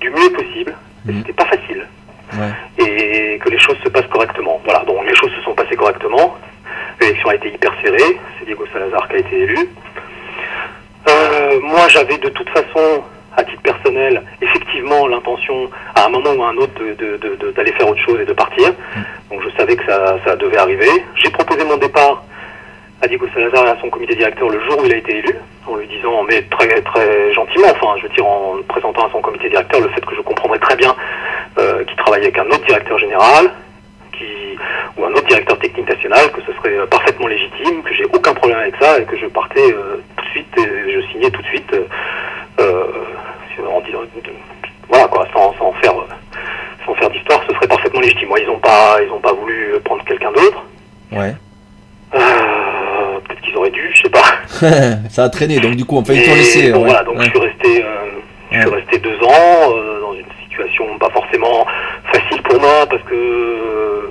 du mieux possible. Mmh. C'était pas facile. Ouais. Et que les choses se passent correctement. Voilà, donc les choses se sont passées correctement. L'élection a été hyper serrée. C'est Diego Salazar qui a été élu. Euh, moi, j'avais de toute façon, à titre personnel, effectivement l'intention, à un moment ou à un autre, d'aller de, de, de, faire autre chose et de partir. Mmh. Donc je savais que ça, ça devait arriver. J'ai proposé mon départ à Diego Salazar et à son comité directeur le jour où il a été élu, en lui disant, mais très très gentiment, enfin, je veux dire, en présentant à son comité directeur le fait que je comprendrais très bien euh, qu'il travaille avec un autre directeur général, qui, ou un autre directeur technique national, que ce serait euh, parfaitement légitime, que j'ai aucun problème avec ça et que je partais euh, tout de suite et je signais tout de suite, euh, en disant, voilà quoi, sans, sans faire, sans faire d'histoire, ce serait parfaitement légitime. Moi, ils n'ont pas, ils ont pas voulu prendre quelqu'un d'autre. Ouais. Euh, peut-être qu'ils auraient dû, je sais pas. ça a traîné, donc du coup, on peut y laisser. Bon, ouais. Voilà, donc ouais. je suis resté, euh, je suis resté deux ans euh, dans une situation pas forcément facile pour moi parce que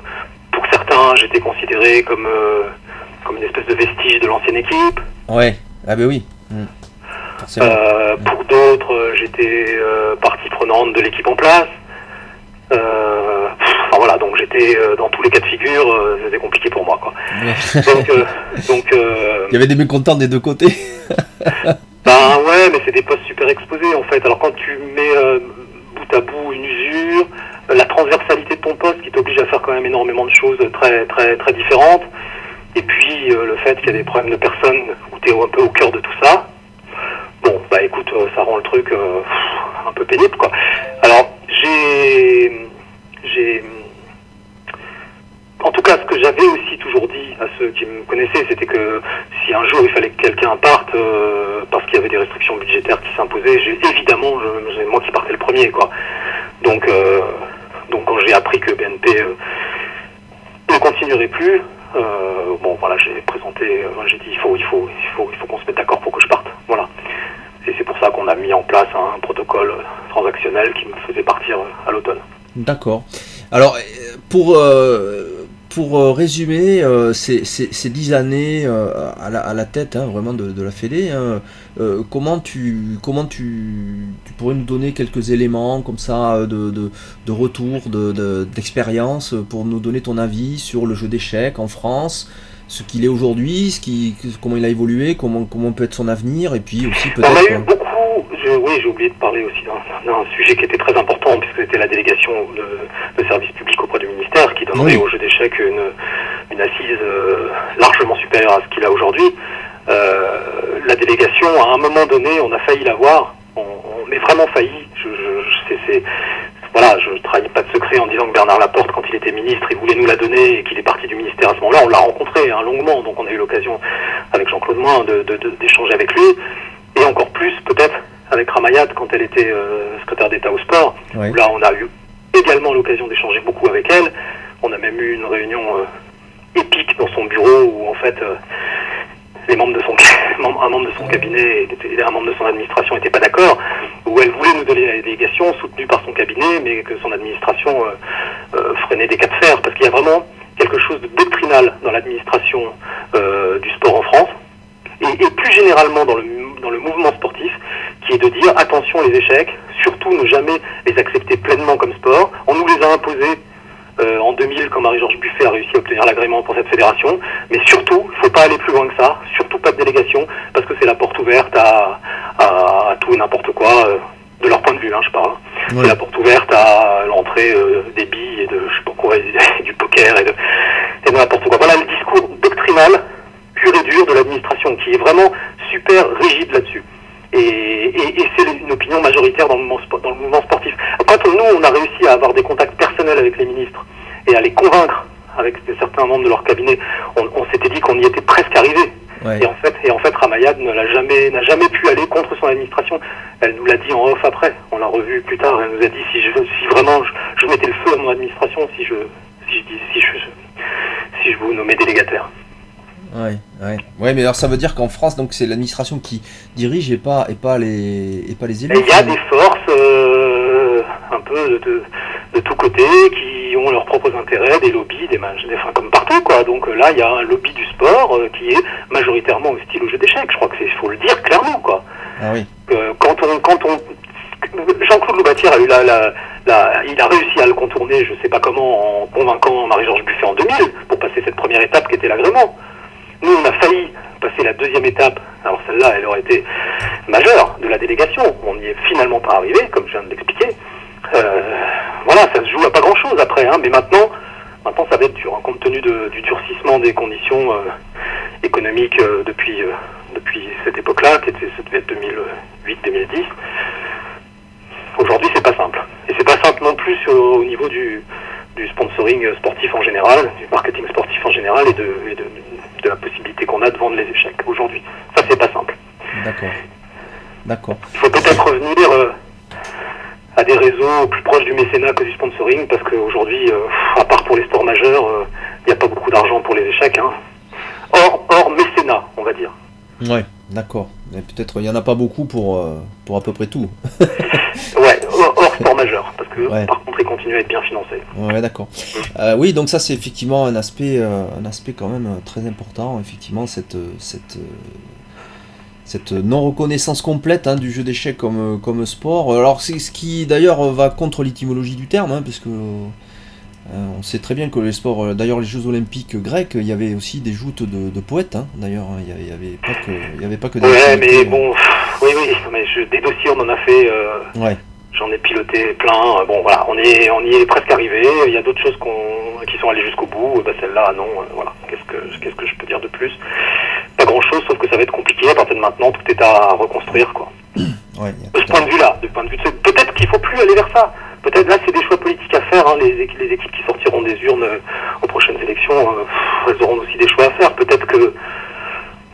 pour certains, j'étais considéré comme comme une espèce de vestige de l'ancienne équipe. Ouais, ah ben oui. Mmh. Euh, pour d'autres, j'étais euh, partie prenante de l'équipe en place. Euh, enfin voilà, donc j'étais dans tous les cas de figure, c'était compliqué pour moi quoi. donc, donc il y avait des mécontents des deux côtés. ben ouais, mais c'est des postes super exposés en fait. Alors quand tu mets bout à bout une usure, la transversalité de ton poste qui t'oblige à faire quand même énormément de choses très très très différentes, et puis le fait qu'il y a des problèmes de personnes où tu es un peu au cœur de tout ça. Bah écoute, ça rend le truc un peu pénible quoi. Alors j'ai, j'ai, en tout cas, ce que j'avais aussi toujours dit à ceux qui me connaissaient, c'était que si un jour il fallait que quelqu'un parte euh, parce qu'il y avait des restrictions budgétaires qui s'imposaient, j'ai évidemment, je, moi qui partais le premier, quoi. Donc, euh, donc quand j'ai appris que BNP euh, ne continuerait plus, euh, bon voilà, j'ai présenté, j'ai dit il faut, il faut, il faut, il faut qu'on se mette d'accord pour que je parte. Voilà. Et c'est pour ça qu'on a mis en place un protocole transactionnel qui me faisait partir à l'automne. D'accord. Alors, pour, euh, pour résumer euh, ces, ces, dix années euh, à, la, à, la, tête hein, vraiment de, la Fédé, hein, euh, comment, tu, comment tu, pourrais nous donner quelques éléments comme ça de, de, de retour, d'expérience de, pour nous donner ton avis sur le jeu d'échecs en France ce qu'il est aujourd'hui, ce qui, comment il a évolué, comment, comment peut être son avenir, et puis aussi peut-être. On a eu beaucoup, je, oui, j'ai oublié de parler aussi d'un sujet qui était très important, puisque c'était la délégation de, de service public auprès du ministère, qui donnerait oui. au jeu d'échecs une, une assise euh, largement supérieure à ce qu'il a aujourd'hui. Euh, la délégation, à un moment donné, on a failli l'avoir, on, on est vraiment failli. Je, je, c'est voilà, je trahis pas de secret en disant que Bernard Laporte, quand il était ministre, il voulait nous la donner et qu'il est parti du ministère à ce moment-là. On l'a rencontré hein, longuement, donc on a eu l'occasion avec Jean-Claude Moin d'échanger de, de, avec lui, et encore plus peut-être avec Ramayad quand elle était euh, secrétaire d'État au sport. Oui. Là, on a eu également l'occasion d'échanger beaucoup avec elle. On a même eu une réunion euh, épique dans son bureau où en fait euh, les membres de son un membre de son cabinet et un membre de son administration n'étaient pas d'accord, où elle voulait nous donner la délégation soutenue par son cabinet, mais que son administration euh, euh, freinait des cas de fer, parce qu'il y a vraiment quelque chose de doctrinal dans l'administration euh, du sport en France, et, et, plus généralement dans le, dans le mouvement sportif, qui est de dire attention les échecs, surtout ne jamais les accepter pleinement comme sport. On nous les a imposés euh, en 2000 quand Marie-Georges Buffet a réussi à obtenir l'agrément pour cette fédération. Mais surtout, il ne faut pas aller plus loin que ça, surtout pas de délégation, parce que c'est la porte ouverte à, à, à tout et n'importe quoi, euh, de leur point de vue, hein, je parle. Ouais. C'est la porte ouverte à l'entrée euh, des billes et de, je sais pas quoi, et du poker et de, et de n'importe quoi. Voilà le discours doctrinal, pur et dur de l'administration, qui est vraiment super rigide là-dessus. Et, et, et c'est une opinion majoritaire dans le, mouvement, dans le mouvement sportif. Quand nous, on a réussi à avoir des contacts avec les ministres et à les convaincre avec certains membres de leur cabinet, on, on s'était dit qu'on y était presque arrivé. Ouais. Et en fait, et en fait, Ramayad n'a jamais, n'a jamais pu aller son administration. Elle nous l'a dit en off après. On l'a revu plus tard. Elle nous a dit si, je, si vraiment je, mettais le feu à mon administration, si je, si je, si je, si je vous nommais délégataire. Ouais, ouais. ouais, mais alors ça veut dire qu'en France, donc c'est l'administration qui dirige et pas, et pas les, et pas les élus. Il y a des forces euh, un peu de, de, tous côtés qui ont leurs propres intérêts, des lobbies, des, des enfin, comme partout quoi. Donc là, il y a un lobby du sport euh, qui est majoritairement hostile au jeu d'échecs. Je crois que c'est, faut le dire clairement quoi. Ah oui. Euh, quand on, quand on, Jean-Claude Loubatière a eu la, la, la, il a réussi à le contourner, je sais pas comment, en convainquant Marie-Georges Buffet en 2000 pour passer cette première étape qui était l'agrément. Nous, on a failli passer la deuxième étape. Alors celle-là, elle aurait été majeure de la délégation. On n'y est finalement pas arrivé, comme je viens de l'expliquer. Euh, voilà, ça se joue à pas grand-chose après. Hein, mais maintenant, maintenant, ça va être dur, hein, compte tenu de, du durcissement des conditions euh, économiques euh, depuis euh, depuis cette époque-là, qui était, ça devait être 2008-2010. Aujourd'hui, c'est pas simple. Et c'est pas simple non plus au, au niveau du, du sponsoring sportif en général, du marketing sportif en général et de, et de, de la possibilité qu'on a de vendre les échecs aujourd'hui. Ça, c'est pas simple. D'accord. D'accord. Il faut peut-être revenir euh, à des réseaux plus proches du mécénat que du sponsoring, parce qu'aujourd'hui, euh, à part pour les stores majeurs, il n'y a pas beaucoup d'argent pour les échecs. Hein. Hors, hors mécénat, on va dire. Ouais, d'accord. Mais peut-être il n'y en a pas beaucoup pour, euh, pour à peu près tout. ouais, hors sport majeur, parce que ouais. par contre, ils continuent à être bien financés. Ouais, d'accord. Euh, oui, donc ça, c'est effectivement un aspect, euh, un aspect quand même très important, effectivement, cette, cette, cette non-reconnaissance complète hein, du jeu d'échecs comme, comme sport. Alors, c'est ce qui d'ailleurs va contre l'étymologie du terme, hein, parce que. Euh, on sait très bien que les sports, euh, d'ailleurs les Jeux Olympiques grecs, il y avait aussi des joutes de, de poètes. Hein, d'ailleurs, il n'y avait pas que, il y avait pas que des. Ouais, mais bon, oui, oui, mais je, des dossiers on en a fait. Euh, ouais. J'en ai piloté plein. Bon, voilà, on est, on y est presque arrivé. Il y a d'autres choses qu'on, qui sont allées jusqu'au bout. Bah, celle-là, non. Voilà. Qu'est-ce que, qu'est-ce que je peux dire de plus? Pas grand-chose, sauf que ça va être compliqué. À partir de maintenant, tout est à reconstruire, quoi. Ouais, de ce point de vue-là, de point de vue, de... peut-être qu'il faut plus aller vers ça. Peut-être là, c'est des choix politiques à faire. Hein. Les, les, équipes qui sortiront des urnes euh, aux prochaines élections, euh, elles auront aussi des choix à faire. Peut-être que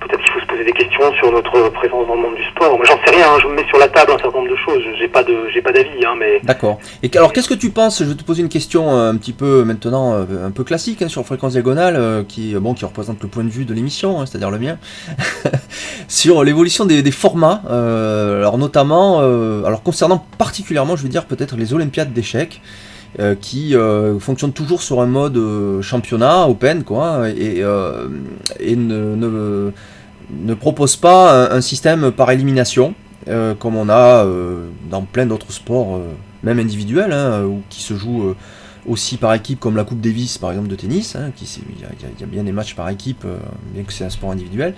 peut-être qu'il faut se poser des questions sur notre présence dans le monde du sport. Moi, j'en sais rien. Hein. Je me mets sur la table un certain nombre de choses. J'ai pas de, j'ai pas d'avis, hein, mais. D'accord. Et alors, qu'est-ce que tu penses? Je vais te poser une question euh, un petit peu maintenant, un peu classique hein, sur fréquence diagonale, euh, qui bon, qui représente le point de vue de l'émission, c'est-à-dire le mien, sur l'évolution des, formats. Euh, alors notamment, alors concernant particulièrement, je veux dire peut-être les Olympiades d'échecs. Euh, qui euh, fonctionne toujours sur un mode euh, championnat open quoi et, et ne, ne, propose pas un, système par élimination comme on a dans plein d'autres sports même individuels hein, ou qui se jouent aussi par équipe comme la Coupe Davis par exemple de tennis hein, qui il y, a bien des matchs par équipe bien que c'est un sport individuel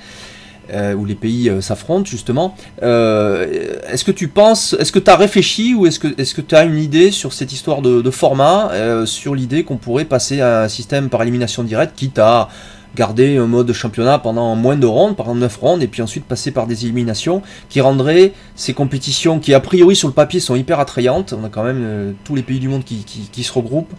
euh, où les pays euh, s'affrontent justement. Euh, est-ce que tu penses, est-ce que tu as réfléchi ou est-ce que est-ce que tu as une idée sur cette histoire de, de format, euh, sur l'idée qu'on pourrait passer à un système par élimination directe, quitte à garder un mode championnat pendant moins de rondes, exemple 9 rondes, et puis ensuite passer par des éliminations qui rendraient ces compétitions qui a priori sur le papier sont hyper attrayantes, on a quand même euh, tous les pays du monde qui, qui, qui se regroupent,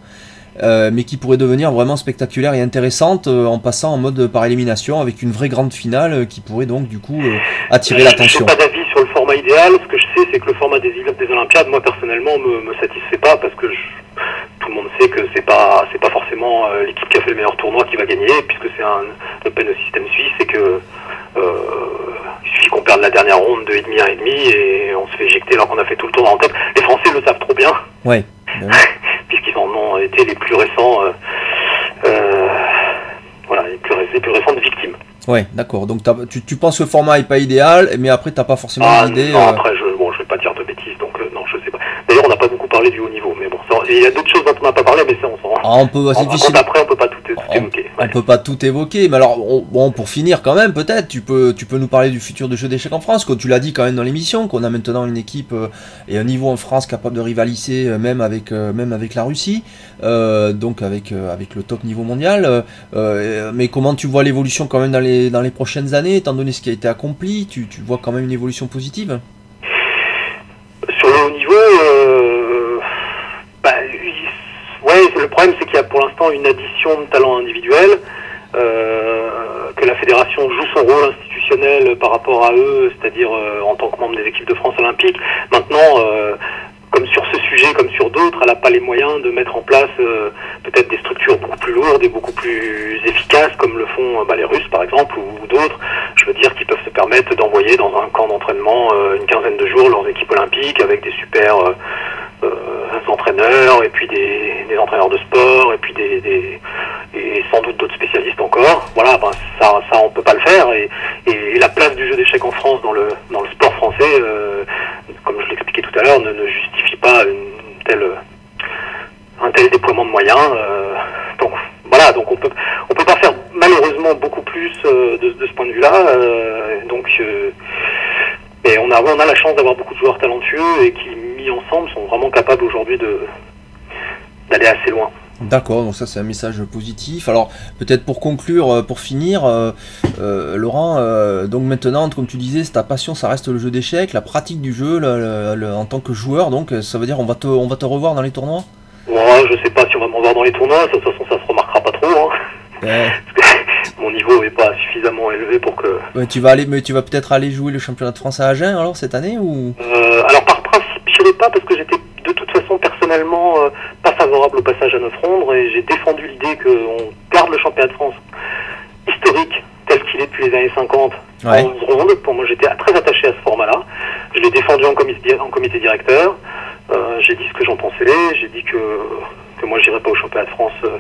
euh, mais qui pourrait devenir vraiment spectaculaire et intéressante euh, en passant en mode par élimination avec une vraie grande finale qui pourrait donc du coup attirer l'attention. Je n'ai pas d'avis sur le format idéal. Ce que c'est que le format des, des Olympiades, moi personnellement, me, me satisfait pas parce que je, tout le monde sait que c'est pas c'est pas forcément l'équipe qui a fait le meilleur tournoi qui va gagner puisque c'est un open système suisse et que il suffit qu'on perde la dernière ronde de et demi à et demi et on se fait éjecter alors qu'on a fait tout le tournoi en tête. Les Français le savent trop bien. Ouais. puisqu'ils en ont été les plus récents, euh, euh, voilà, les plus, les plus récentes victimes. Ouais, d'accord. Donc tu, tu, penses que le format est pas idéal, mais après t'as pas forcément ah, d'idée. Non, après je, bon, je vais pas dire de bêtises, donc euh, non, je sais pas. D'ailleurs, on du haut niveau, mais bon, ça, il y a d'autres choses dont on n'a pas parlé, mais ça, on s'en. Ah, on peut, c'est difficile. Après, on peut pas tout, tout on, évoquer. On peut pas tout évoquer, mais alors, on, bon, pour finir quand même, peut-être, tu peux, tu peux nous parler du futur de jeu d'échecs en France, comme tu l'as dit quand même dans l'émission, qu'on a maintenant une équipe euh, et un niveau en France capable de rivaliser euh, même avec, euh, même avec la Russie, donc avec, avec le top niveau mondial. mais comment tu vois l'évolution quand même dans les, dans les prochaines années, étant donné ce qui a été accompli, tu, tu vois quand même une évolution positive Sur le haut niveau, euh, bah, ouais, le problème c'est qu'il y a pour l'instant une addition de talents individuels, euh, que la fédération joue son rôle institutionnel par rapport à eux, c'est-à-dire en tant que membre des équipes de France olympique. Maintenant, comme sur ce sujet, comme sur d'autres, elle n'a pas les moyens de mettre en place euh, peut-être des structures beaucoup plus lourdes et beaucoup plus efficaces, comme le font euh, bah, les Russes par exemple, ou, d'autres. Je veux dire, qui peuvent se permettre d'envoyer dans un camp d'entraînement euh, une quinzaine de jours leurs équipes olympiques avec des super entraîneurs et puis des, entraîneurs de sport et puis des, et sans doute d'autres spécialistes encore. Voilà, ben, ça, ça on peut pas le faire et, et, la place du jeu d'échecs en France dans le dans le sport français, comme je l'expliquais tout à l'heure, ne, justifie pas une telle, un tel déploiement de moyens. Euh, donc voilà, donc on peut on peut pas faire malheureusement beaucoup plus euh, de, ce point de vue-là. Euh, donc mais on a on a la chance d'avoir beaucoup de joueurs talentueux et qui mis ensemble sont vraiment capables aujourd'hui d'aller assez loin. D'accord, donc ça c'est un message positif. Alors peut-être pour conclure, euh, pour finir, euh, euh, Laurent, donc maintenant, comme tu disais, ta passion, ça reste le jeu d'échecs, la pratique du jeu en tant que joueur, donc ça veut dire on va te, on va te revoir dans les tournois? Ouais, je sais pas si on va me revoir dans les tournois, de toute façon ça se remarquera pas trop. Hein. Mon niveau est pas suffisamment élevé pour que. tu vas aller, mais tu vas peut-être aller jouer le championnat de France à Agen alors cette année ou? Alors par principe, je ne pas parce que j'étais de toute façon personnellement euh, pas favorable au passage à neuf rondes et j'ai défendu l'idée qu'on garde le championnat de France historique tel qu'il est depuis les années 50 en 11 rondes. Pour moi, j'étais très attaché à ce format-là. Je l'ai défendu en comité, en comité directeur. Euh, j'ai dit ce que j'en pensais. J'ai dit que, que moi, j'irais pas au championnat de France euh,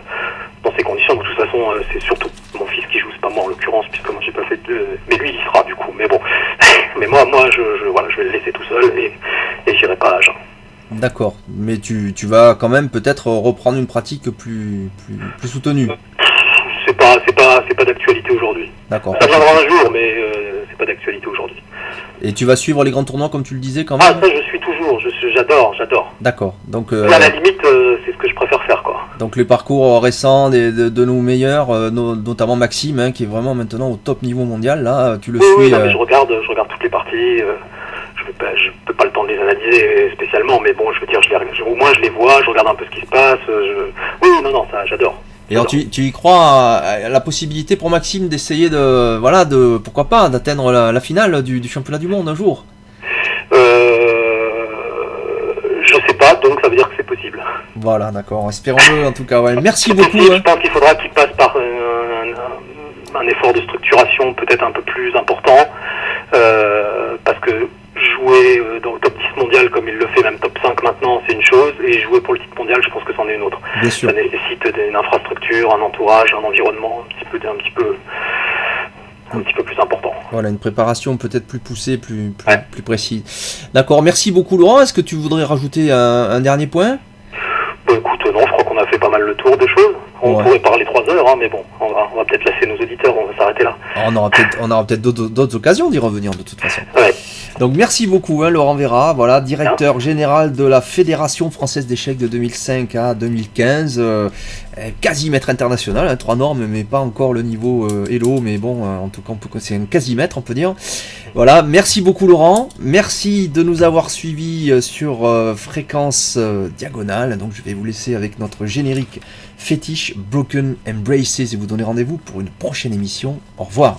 dans ces conditions. De toute façon, c'est surtout mon fils qui joue, c'est pas moi en l'occurrence, puisque moi, j'ai pas fait de... Mais lui, il y sera, du coup. Mais bon. Mais moi, moi, je, voilà, je vais le laisser tout seul et, et j'irai pas à Agen. D'accord, mais tu, tu vas quand même peut-être reprendre une pratique plus, plus, plus soutenue. C'est pas, c'est pas, c'est pas d'actualité aujourd'hui. D'accord. Ça viendra un jour, mais euh, c'est pas d'actualité aujourd'hui. Et tu vas suivre les grands tournois comme tu le disais quand même Ah ça je suis toujours, j'adore, j'adore. D'accord. Donc euh, à la limite euh, c'est ce que je préfère faire quoi. Donc les parcours récents de, de, nos meilleurs, notamment Maxime hein, qui est vraiment maintenant au top niveau mondial là, tu le suis. Oui, je regarde, je regarde toutes les parties je n'ai pas, peux pas le temps de les analyser spécialement, mais bon, je veux dire, je au moins je les vois, je regarde un peu ce qui se passe. Oui, non, non, ça, j'adore. Et alors, tu, y crois à, la possibilité pour Maxime d'essayer de, voilà, de, pourquoi pas, d'atteindre la, finale du, championnat du monde un jour? Euh, Je sais pas, donc ça veut dire que c'est possible. Voilà, d'accord. Espérons-le en tout cas. Ouais. Merci beaucoup. Je hein. pense qu'il faudra qu'il passe par un, un, effort de structuration peut-être un peu plus important, euh, parce que jouer euh, dans le top 10 mondial comme il le fait, même top 5 maintenant, c'est une chose, et jouer pour le titre mondial, je pense que c'en est une autre. Ça nécessite une infrastructure, un entourage, un environnement un petit peu, un petit peu, un petit peu plus important. Voilà, une préparation peut-être plus poussée, plus, plus, précise. D'accord, merci beaucoup Laurent. Est-ce que tu voudrais rajouter un, dernier point? Bah, Écoute, non, je crois qu'on a fait pas mal le tour des choses. On pourrait parler trois heures, hein, mais bon, on va, va peut-être lasser nos auditeurs, on va s'arrêter là. On aura peut-être peut d'autres occasions d'y revenir de toute façon. Ouais. Donc merci beaucoup hein, Laurent Vera, voilà, directeur général de la Fédération française d'échecs de 2005 à 2015, euh, quasi maître international, hein, trois normes mais pas encore le niveau euh, Hello, mais bon, euh, en tout cas c'est un quasi maître on peut dire. Voilà, merci beaucoup Laurent, merci de nous avoir suivis sur fréquence diagonale, donc je vais vous laisser avec notre générique fétiche Broken Embraces et vous donner rendez-vous pour une prochaine émission. Au revoir.